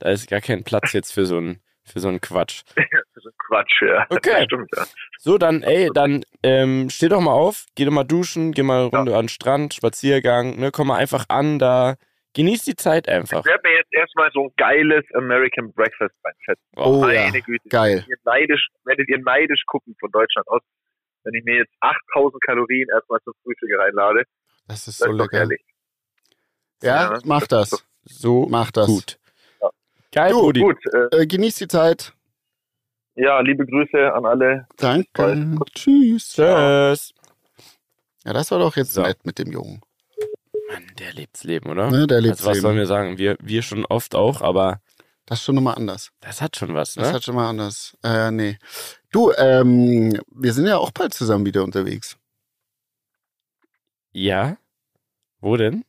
Da ist gar kein Platz jetzt für so einen für so einen Quatsch. Das ist ein Quatsch, ja. Okay. Stimmt, ja. So, dann, ey, dann ähm, steh doch mal auf, geh doch mal duschen, geh mal eine Runde an den Strand, Spaziergang, ne, komm mal einfach an, da genieß die Zeit einfach. Ich werde mir jetzt erstmal so ein geiles American Breakfast reinfetzen. Oh, Meine ja. Güte. Geil. Ihr neidisch, werdet ihr neidisch gucken von Deutschland aus, wenn ich mir jetzt 8000 Kalorien erstmal zum Frühstück reinlade. Das ist so lecker. ehrlich. Ja, Ja, mach das. So Mach das. gut. Ja. Geil, Du, Brudi. Gut, äh, Äh, genieß die Zeit. ja, liebe Grüße an alle. Danke. Tschüss. Tschüss. Ja, das war doch jetzt So. nett mit dem Jungen. Mann, der lebt's Leben, oder? Ne, der lebt also, was Leben. sollen wir sagen? Wir, wir schon oft auch, aber Das ist schon nochmal anders. das hat schon was, ne? Das hat schon mal anders. Äh, nee. Du, ähm, wir sind ja auch bald zusammen wieder unterwegs. ja? Wo denn?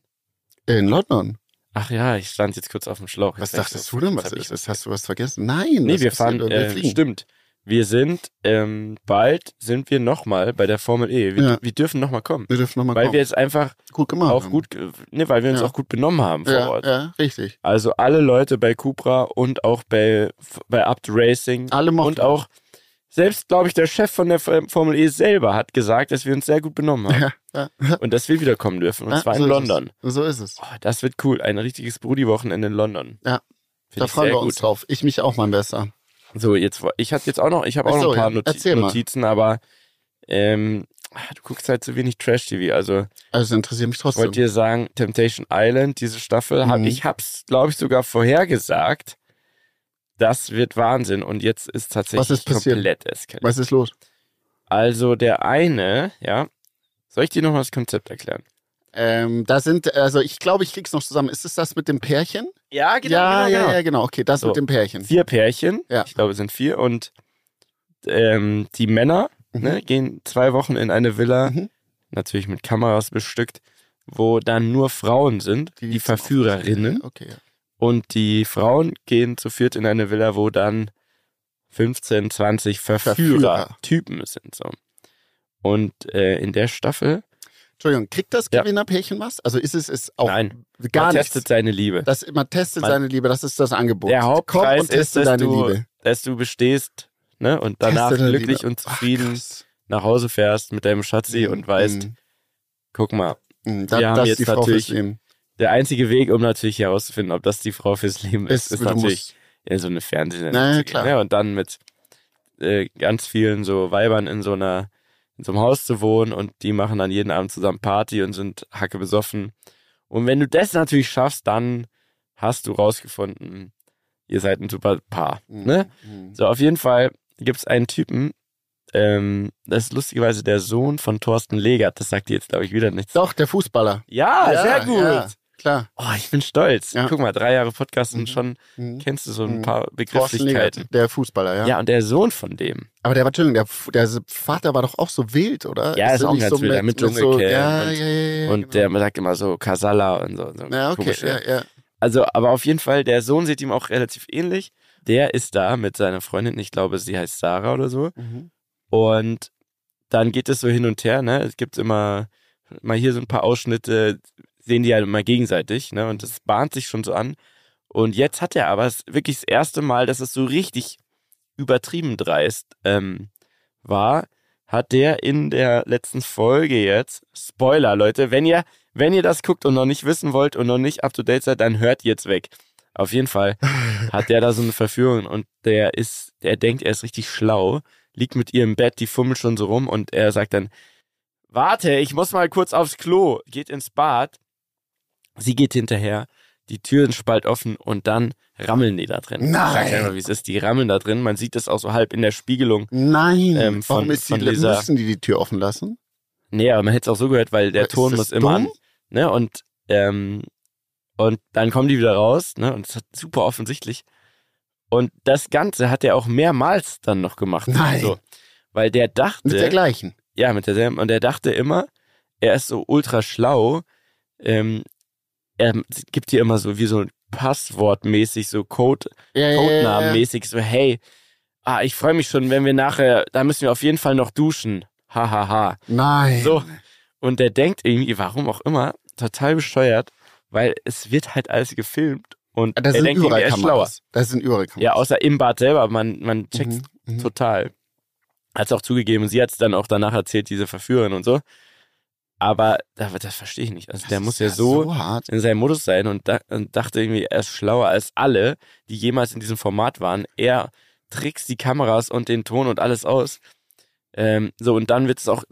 In London. Ach ja, ich stand jetzt kurz auf dem Schlauch. Was dachtest so- du denn, was ist das? Hast du was vergessen? Nein. Nee, wir ist fahren? Wir äh, stimmt. Wir sind, ähm, bald sind wir nochmal bei der Formel E. Wir, Ja. wir dürfen nochmal kommen. Wir dürfen nochmal Weil kommen. wir jetzt einfach gut gemacht auch haben. gut, ne, weil wir uns Ja. auch gut benommen haben vor ja, Ort. ja, richtig. Also alle Leute bei Cupra und auch bei, bei to Racing Alle mochten und auch selbst, glaube ich, der Chef von der F- Formel E selber hat gesagt, dass wir uns sehr gut benommen haben Ja, ja, und dass wir wiederkommen dürfen. Und ja, zwar so in London. Es. So ist es. Oh, das wird cool. Ein richtiges Brudi-Wochenende in London. Ja, Find Da ich freuen wir uns gut. drauf. Ich mich auch, mein Besser. So, jetzt, ich hatte jetzt auch noch, ich habe auch Ach noch so, ein paar. Noti. Notizen, aber ähm, du guckst halt zu wenig Trash-TV. Also Also interessiert mich ich trotzdem. wollte dir sagen, Temptation Island, diese Staffel, hab, Mhm. ich hab's, glaube ich, sogar vorhergesagt. Das wird Wahnsinn und jetzt ist tatsächlich Was ist passiert? komplett eskaliert. Was ist los? Also der eine, ja, soll ich dir noch mal das Konzept erklären? Ähm, da sind, also ich glaube, ich krieg's noch zusammen. Ist es das mit dem Pärchen? Ja, ja, ja, ja, genau. Okay, das So. mit dem Pärchen. Vier Pärchen, Ja. ich glaube, es sind vier und ähm, die Männer Mhm. ne, gehen zwei Wochen in eine Villa, Mhm. natürlich mit Kameras bestückt, wo dann nur Frauen sind, die, zum Verführerinnen. Okay, ja. Und die Frauen gehen zu viert in eine Villa, wo dann 15, 20 Verführer. Verführer-Typen sind so. Und äh, in der Staffel, Entschuldigung, kriegt das Ja. Gewinnerpärchen was? Also ist es ist auch nein, gar man nichts. testet seine Liebe. Das, man testet Man- seine Liebe, das ist das Angebot. Der Hauptpreis ist, dass deine du, Liebe. dass du bestehst ne? und danach glücklich Liebe. und Ach, zufrieden krass. nach Hause fährst mit deinem Schatzi Mhm, und weißt, mhm, guck mal, mhm. Da, wir haben das jetzt ist die Frau natürlich-. Der einzige Weg, um natürlich herauszufinden, ob das die Frau fürs Leben ist, Ist, ist, natürlich in so eine Fernsehsendung Na ja, zu gehen. klar. Ne? Und dann mit äh, ganz vielen so Weibern in so einer in so einem Haus zu wohnen und die machen dann jeden Abend zusammen Party und sind hacke besoffen. Und wenn du das natürlich schaffst, dann hast du rausgefunden, ihr seid ein super Paar. Mhm, Ne? mhm. So, auf jeden Fall gibt es einen Typen, ähm, das ist lustigerweise der Sohn von Thorsten Legert. Das sagt dir jetzt, glaube ich, wieder nichts. Doch, der Fußballer. Ja, Ja, sehr gut. ja. Klar. Oh, ich bin stolz. Ja. Guck mal, drei Jahre Podcast und Mhm. schon Mhm. kennst du so ein Mhm. paar Begrifflichkeiten. Der Fußballer, ja. Ja. und der Sohn von dem. Aber der war, Entschuldigung, der, der Vater war doch auch so wild, oder? Ja, ist er auch ganz wild, der mit Dschungelcamp ja, und- ja, ja, und genau. der sagt immer so Kasala und so. so Ja, okay, komische- ja, ja. Also, aber auf jeden Fall, der Sohn sieht ihm auch relativ ähnlich. Der ist da mit seiner Freundin, ich glaube, sie heißt Sarah oder so. Mhm. Und dann geht es so hin und her, ne? Es gibt immer mal hier so ein paar Ausschnitte, sehen die halt immer gegenseitig, ne? Und das bahnt sich schon so an. Und jetzt hat er aber wirklich das erste Mal, dass es so richtig übertrieben dreist ähm, war, hat der in der letzten Folge jetzt, Spoiler, Leute, wenn ihr, wenn ihr das guckt und noch nicht wissen wollt und noch nicht up to date seid, dann hört jetzt weg. Auf jeden Fall hat der da so eine Verführung und der ist, der denkt, er ist richtig schlau, liegt mit ihr im Bett, die fummelt schon so rum und er sagt dann, warte, ich muss mal kurz aufs Klo, geht ins Bad, sie geht hinterher, die Türen spalt offen und dann rammeln die da drin. Nein. Ich sag einfach, wie es ist, die rammeln da drin, man sieht das auch so halb in der Spiegelung. Nein, Ähm, von- warum ist die, von dieser- müssen die die Tür offen lassen? Nee, aber man hätte es auch so gehört, weil der Ist Ton muss immer dumm? an. Ne? Und, ähm, und dann kommen die wieder raus, ne? Und es ist super offensichtlich. Und das Ganze hat er auch mehrmals dann noch gemacht. Nein. So, weil der dachte, Mit der gleichen. ja, mit derselben, und er dachte immer, er ist so ultra schlau. Ähm, er gibt dir immer so wie so Passwortmäßig, so Code, Ja, ja, ja, ja. Codenamenmäßig, so, hey, ah, ich freue mich schon, wenn wir nachher, da müssen wir auf jeden Fall noch duschen. Hahaha. Ha, ha. Nein. So. Und der denkt irgendwie, warum auch immer, total bescheuert, weil es wird halt alles gefilmt und Da er sind denkt, irgendwie, er ist schlauer. Kameras. Da sind überall Kameras. Ja, außer im Bad selber, man, man checkt Mhm, mhm. total. Hat es auch zugegeben, sie hat es dann auch danach erzählt, diese Verführerin und so. Aber das, das verstehe ich nicht. Also der Das muss ist ja so, so hart. in seinem Modus sein und, da, und dachte irgendwie, er ist schlauer als alle, die jemals in diesem Format waren. Er trickst die Kameras und den Ton und alles aus. Ähm, so, und dann wird es auch,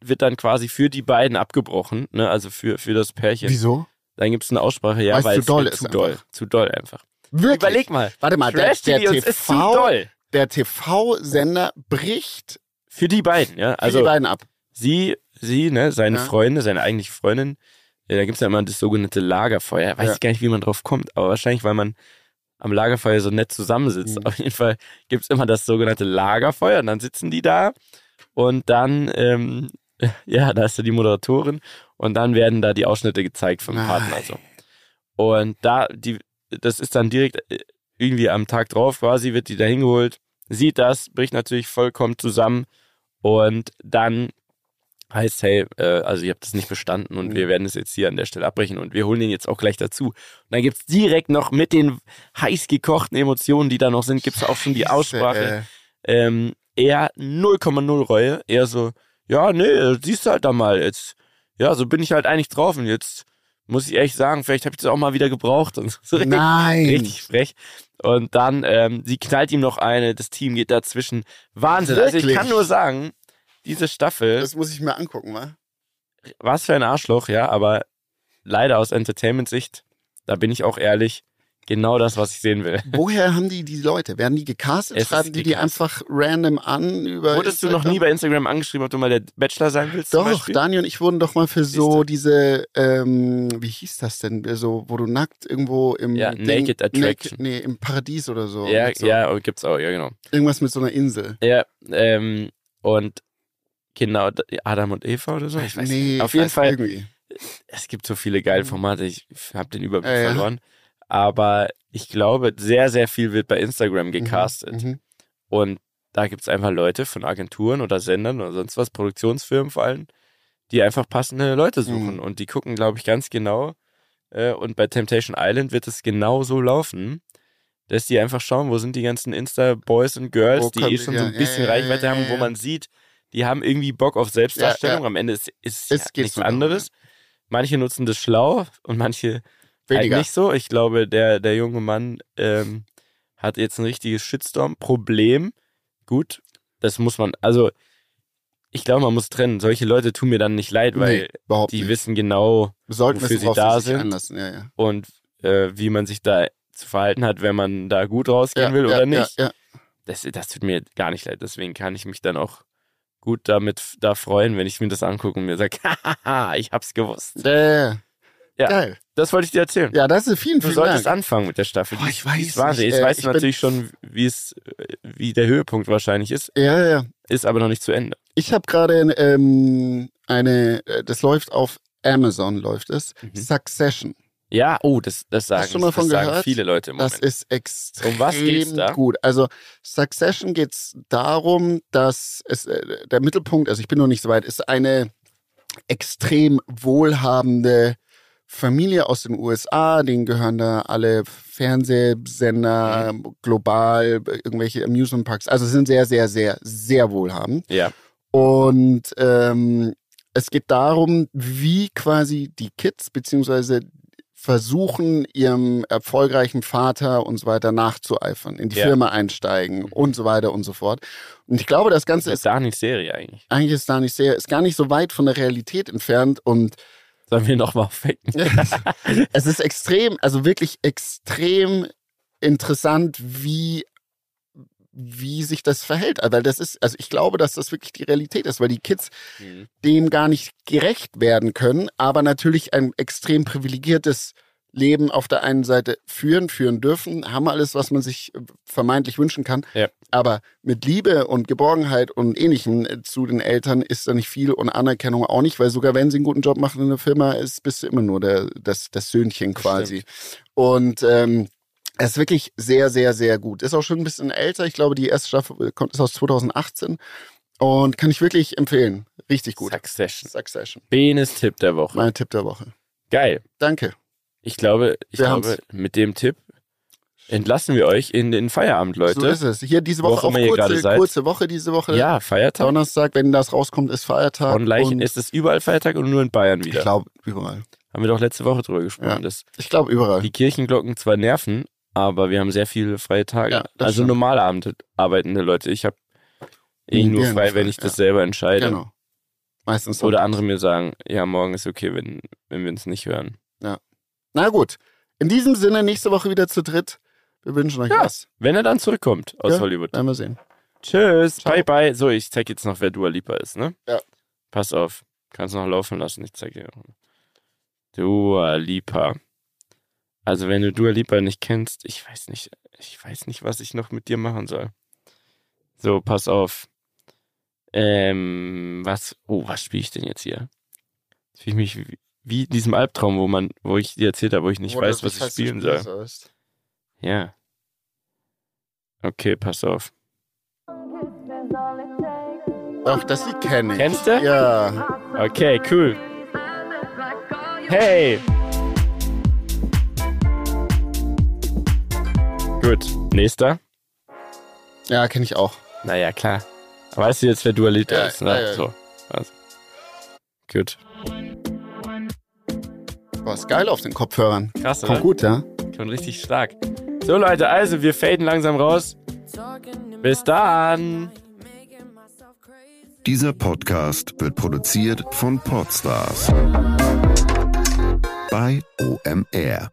wird dann quasi für die beiden abgebrochen, ne? Also für, für das Pärchen. Wieso? Dann gibt es eine Aussprache, ja, weil zu es doll wird ist zu doll. Zu doll einfach. Wirklich? Überleg mal. Warte mal, der, Trash der zu TV, doll. der TV-Sender bricht Für die beiden, ja. für Also die beiden ab. sie, sie, ne, seine Ja. Freunde, seine eigentliche Freundin, da gibt's ja immer das sogenannte Lagerfeuer. Weiß ich gar nicht, wie man drauf kommt, aber wahrscheinlich, weil man am Lagerfeuer so nett zusammensitzt. Mhm. Auf jeden Fall gibt's immer das sogenannte Lagerfeuer und dann sitzen die da und dann, ähm, ja, da ist ja die Moderatorin und dann werden da die Ausschnitte gezeigt vom Nein. Partner. So. Und da, die, das ist dann direkt äh, irgendwie am Tag drauf quasi, wird die da hingeholt, sieht das, bricht natürlich vollkommen zusammen und dann heißt, hey, äh, also ihr habt das nicht bestanden und Mhm. wir werden es jetzt hier an der Stelle abbrechen und wir holen den jetzt auch gleich dazu. Und dann gibt's direkt noch mit den heiß gekochten Emotionen, die da noch sind, gibt's auch schon die Aussprache. Äh, Ähm, er 0,0 Reue, eher so, ja, nee, siehst du halt da mal jetzt. Ja, so bin ich halt eigentlich drauf und jetzt muss ich ehrlich sagen, vielleicht habe ich das auch mal wieder gebraucht und so richtig, Nein. richtig frech. Und dann, ähm, sie knallt ihm noch eine, das Team geht dazwischen. Wahnsinn. Also ich Wirklich? kann nur sagen, diese Staffel, Das muss ich mir angucken, wa? was für ein Arschloch, ja, aber leider aus Entertainment-Sicht, da bin ich auch ehrlich, genau das, was ich sehen will. Woher haben die die Leute? Werden die gecastet? Es Schreiben die die einfach random an über Wurdest du noch Instagram? nie bei Instagram angeschrieben, ob du mal der Bachelor sein willst? Doch? Daniel und ich wurden doch mal für so diese, ähm, wie hieß das denn? So, wo du nackt irgendwo im Ja, Ding- Naked Attraction. Naked, nee, im Paradies oder so. Ja, so. ja, oh, gibt's auch, ja, genau. Irgendwas mit so einer Insel. Ja, ähm, und genau, d- Adam und Eva oder so? Ich weiß nee, nicht. Auf jeden Fall, Irgendwie. es gibt so viele geile Formate, ich habe den Überblick Ja, ja. verloren. Aber ich glaube, sehr, sehr viel wird bei Instagram gecastet. Mhm. Und da gibt es einfach Leute von Agenturen oder Sendern oder sonst was, Produktionsfirmen vor allem, die einfach passende Leute suchen. Mhm. Und die gucken, glaube ich, ganz genau. Äh, und bei Temptation Island wird es genau so laufen, dass die einfach schauen, wo sind die ganzen Insta-Boys und Girls, Wo die eh schon so ein ja, bisschen ja, ja, Reichweite ja, haben, wo ja. man sieht, die haben irgendwie Bock auf Selbstdarstellung. Ja, ja. Am Ende ist, ist Es ja nichts anderes. Manche nutzen das schlau und manche halt nicht so. Ich glaube, der, der junge Mann ähm, hat jetzt ein richtiges Shitstorm-Problem. Gut, das muss man, also ich glaube, man muss trennen. Solche Leute tun mir dann nicht leid, weil nee, die nicht. wissen genau sollten wofür sie da sind. Ja, ja. und äh, wie man sich da zu verhalten hat, wenn man da gut rausgehen Ja, will oder nicht. Das, das tut mir gar nicht leid. Deswegen kann ich mich dann auch gut damit da freuen, wenn ich mir das angucke und mir sage, haha, ich hab's gewusst. Ja, ja. Geil. Das wollte ich dir erzählen. Ja, das ist vielen, Du vielen solltest Dank. anfangen mit der Staffel. Boah, ich weiß Wahnsinn. Jetzt äh, weißt ich du natürlich schon, wie es, äh, wie der Höhepunkt wahrscheinlich ist, Ja, ja, ja. ist aber noch nicht zu Ende. Ich habe gerade ähm, eine, äh, das läuft auf Amazon, läuft es. Mhm. Succession. Ja, oh, das, das sagen, Hast du mal von das sagen gehört? viele Leute im Das Moment. ist extrem Um was geht's da? gut. Also Succession geht es darum, dass es äh, der Mittelpunkt, also ich bin noch nicht so weit, ist eine extrem wohlhabende Familie aus den USA, denen gehören da alle Fernsehsender, Mhm. global, irgendwelche Amusement Parks. Also sind sehr, sehr, sehr, sehr wohlhabend. ja, Und ähm, es geht darum, wie quasi die Kids beziehungsweise versuchen, ihrem erfolgreichen Vater und so weiter nachzueifern, in die Ja. Firma einsteigen und so weiter und so fort. Und ich glaube, das Ganze das ist ist da nicht Serie eigentlich. eigentlich ist da nicht sehr, ist gar nicht so weit von der Realität entfernt und Sollen wir nochmal faken? es ist extrem, also wirklich extrem interessant, wie wie sich das verhält. Weil das ist, also ich glaube, dass das wirklich die Realität ist, weil die Kids Mhm. dem gar nicht gerecht werden können, aber natürlich ein extrem privilegiertes Leben auf der einen Seite führen, führen dürfen, haben alles, was man sich äh, vermeintlich wünschen kann. Ja. Aber mit Liebe und Geborgenheit und Ähnlichem äh, zu den Eltern ist da nicht viel und Anerkennung auch nicht, weil sogar wenn sie einen guten Job machen in der Firma, ist, bist du immer nur der, das, das Söhnchen quasi. Und ähm, es ist wirklich sehr, sehr, sehr gut. Ist auch schon ein bisschen älter. Ich glaube, die erste Staffel kommt ist aus 2018 und kann ich wirklich empfehlen. Richtig gut. Succession. Succession. Benes Tipp der Woche. Mein Tipp der Woche. Geil. Danke. Ich glaube, ich Wir glaube, haben's. mit dem Tipp entlassen wir euch in den Feierabend, Leute. So ist es. Hier diese Wo Woche auch auch gerade kurze, kurze Woche diese Woche. ja, Feiertag. Donnerstag, wenn das rauskommt, ist Feiertag. Von Leichen ist es überall Feiertag und nur in Bayern Ich wieder. glaube, überall. Haben wir doch letzte Woche drüber gesprochen, Ja. Ich glaube, überall. die Kirchenglocken zwar nerven, aber wir haben sehr viele freie Tage. Ja, also stimmt. Normalabende arbeitende Leute. Ich habe eh nur ja, frei, wenn ich das ja. selber entscheide. Genau. Meistens Oder andere mir sagen, ja, morgen ist okay, wenn, wenn wir uns nicht hören. Na gut. In diesem Sinne, nächste Woche wieder zu dritt. Wir wünschen euch Ja. was. Wenn er dann zurückkommt aus Ja. Hollywood. Werden wir sehen. Tschüss, Ciao. bye bye. So, ich zeig jetzt noch, wer Dua Lipa ist, ne? Ja. Pass auf, kannst noch laufen lassen, ich zeig dir noch. Dua Lipa. Also, wenn du Dua Lipa nicht kennst, ich weiß nicht, ich weiß nicht, was ich noch mit dir machen soll. So, pass auf. Ähm, was, oh, was spiele ich denn jetzt hier? Jetzt fühle ich mich wie, wie in diesem Albtraum, wo man, wo ich dir erzählt habe, wo ich nicht Oder weiß, was ich spielen soll. sollst. Ja. Okay, pass auf. Ach, das Lied kenne ich. Kennst du? Ja. Okay, cool. Hey! Gut, nächster. Ja, kenne ich auch. Naja, klar. Weißt du jetzt, wer Dualita Ja, ist, ne? ja, ja. So. Also. Gut. Boah, ist geil auf den Kopfhörern. Krass, Kommt oder? gut, ja? Kommt richtig stark. So, Leute, also, wir faden langsam raus. Bis dann! Dieser Podcast wird produziert von Podstars bei OMR.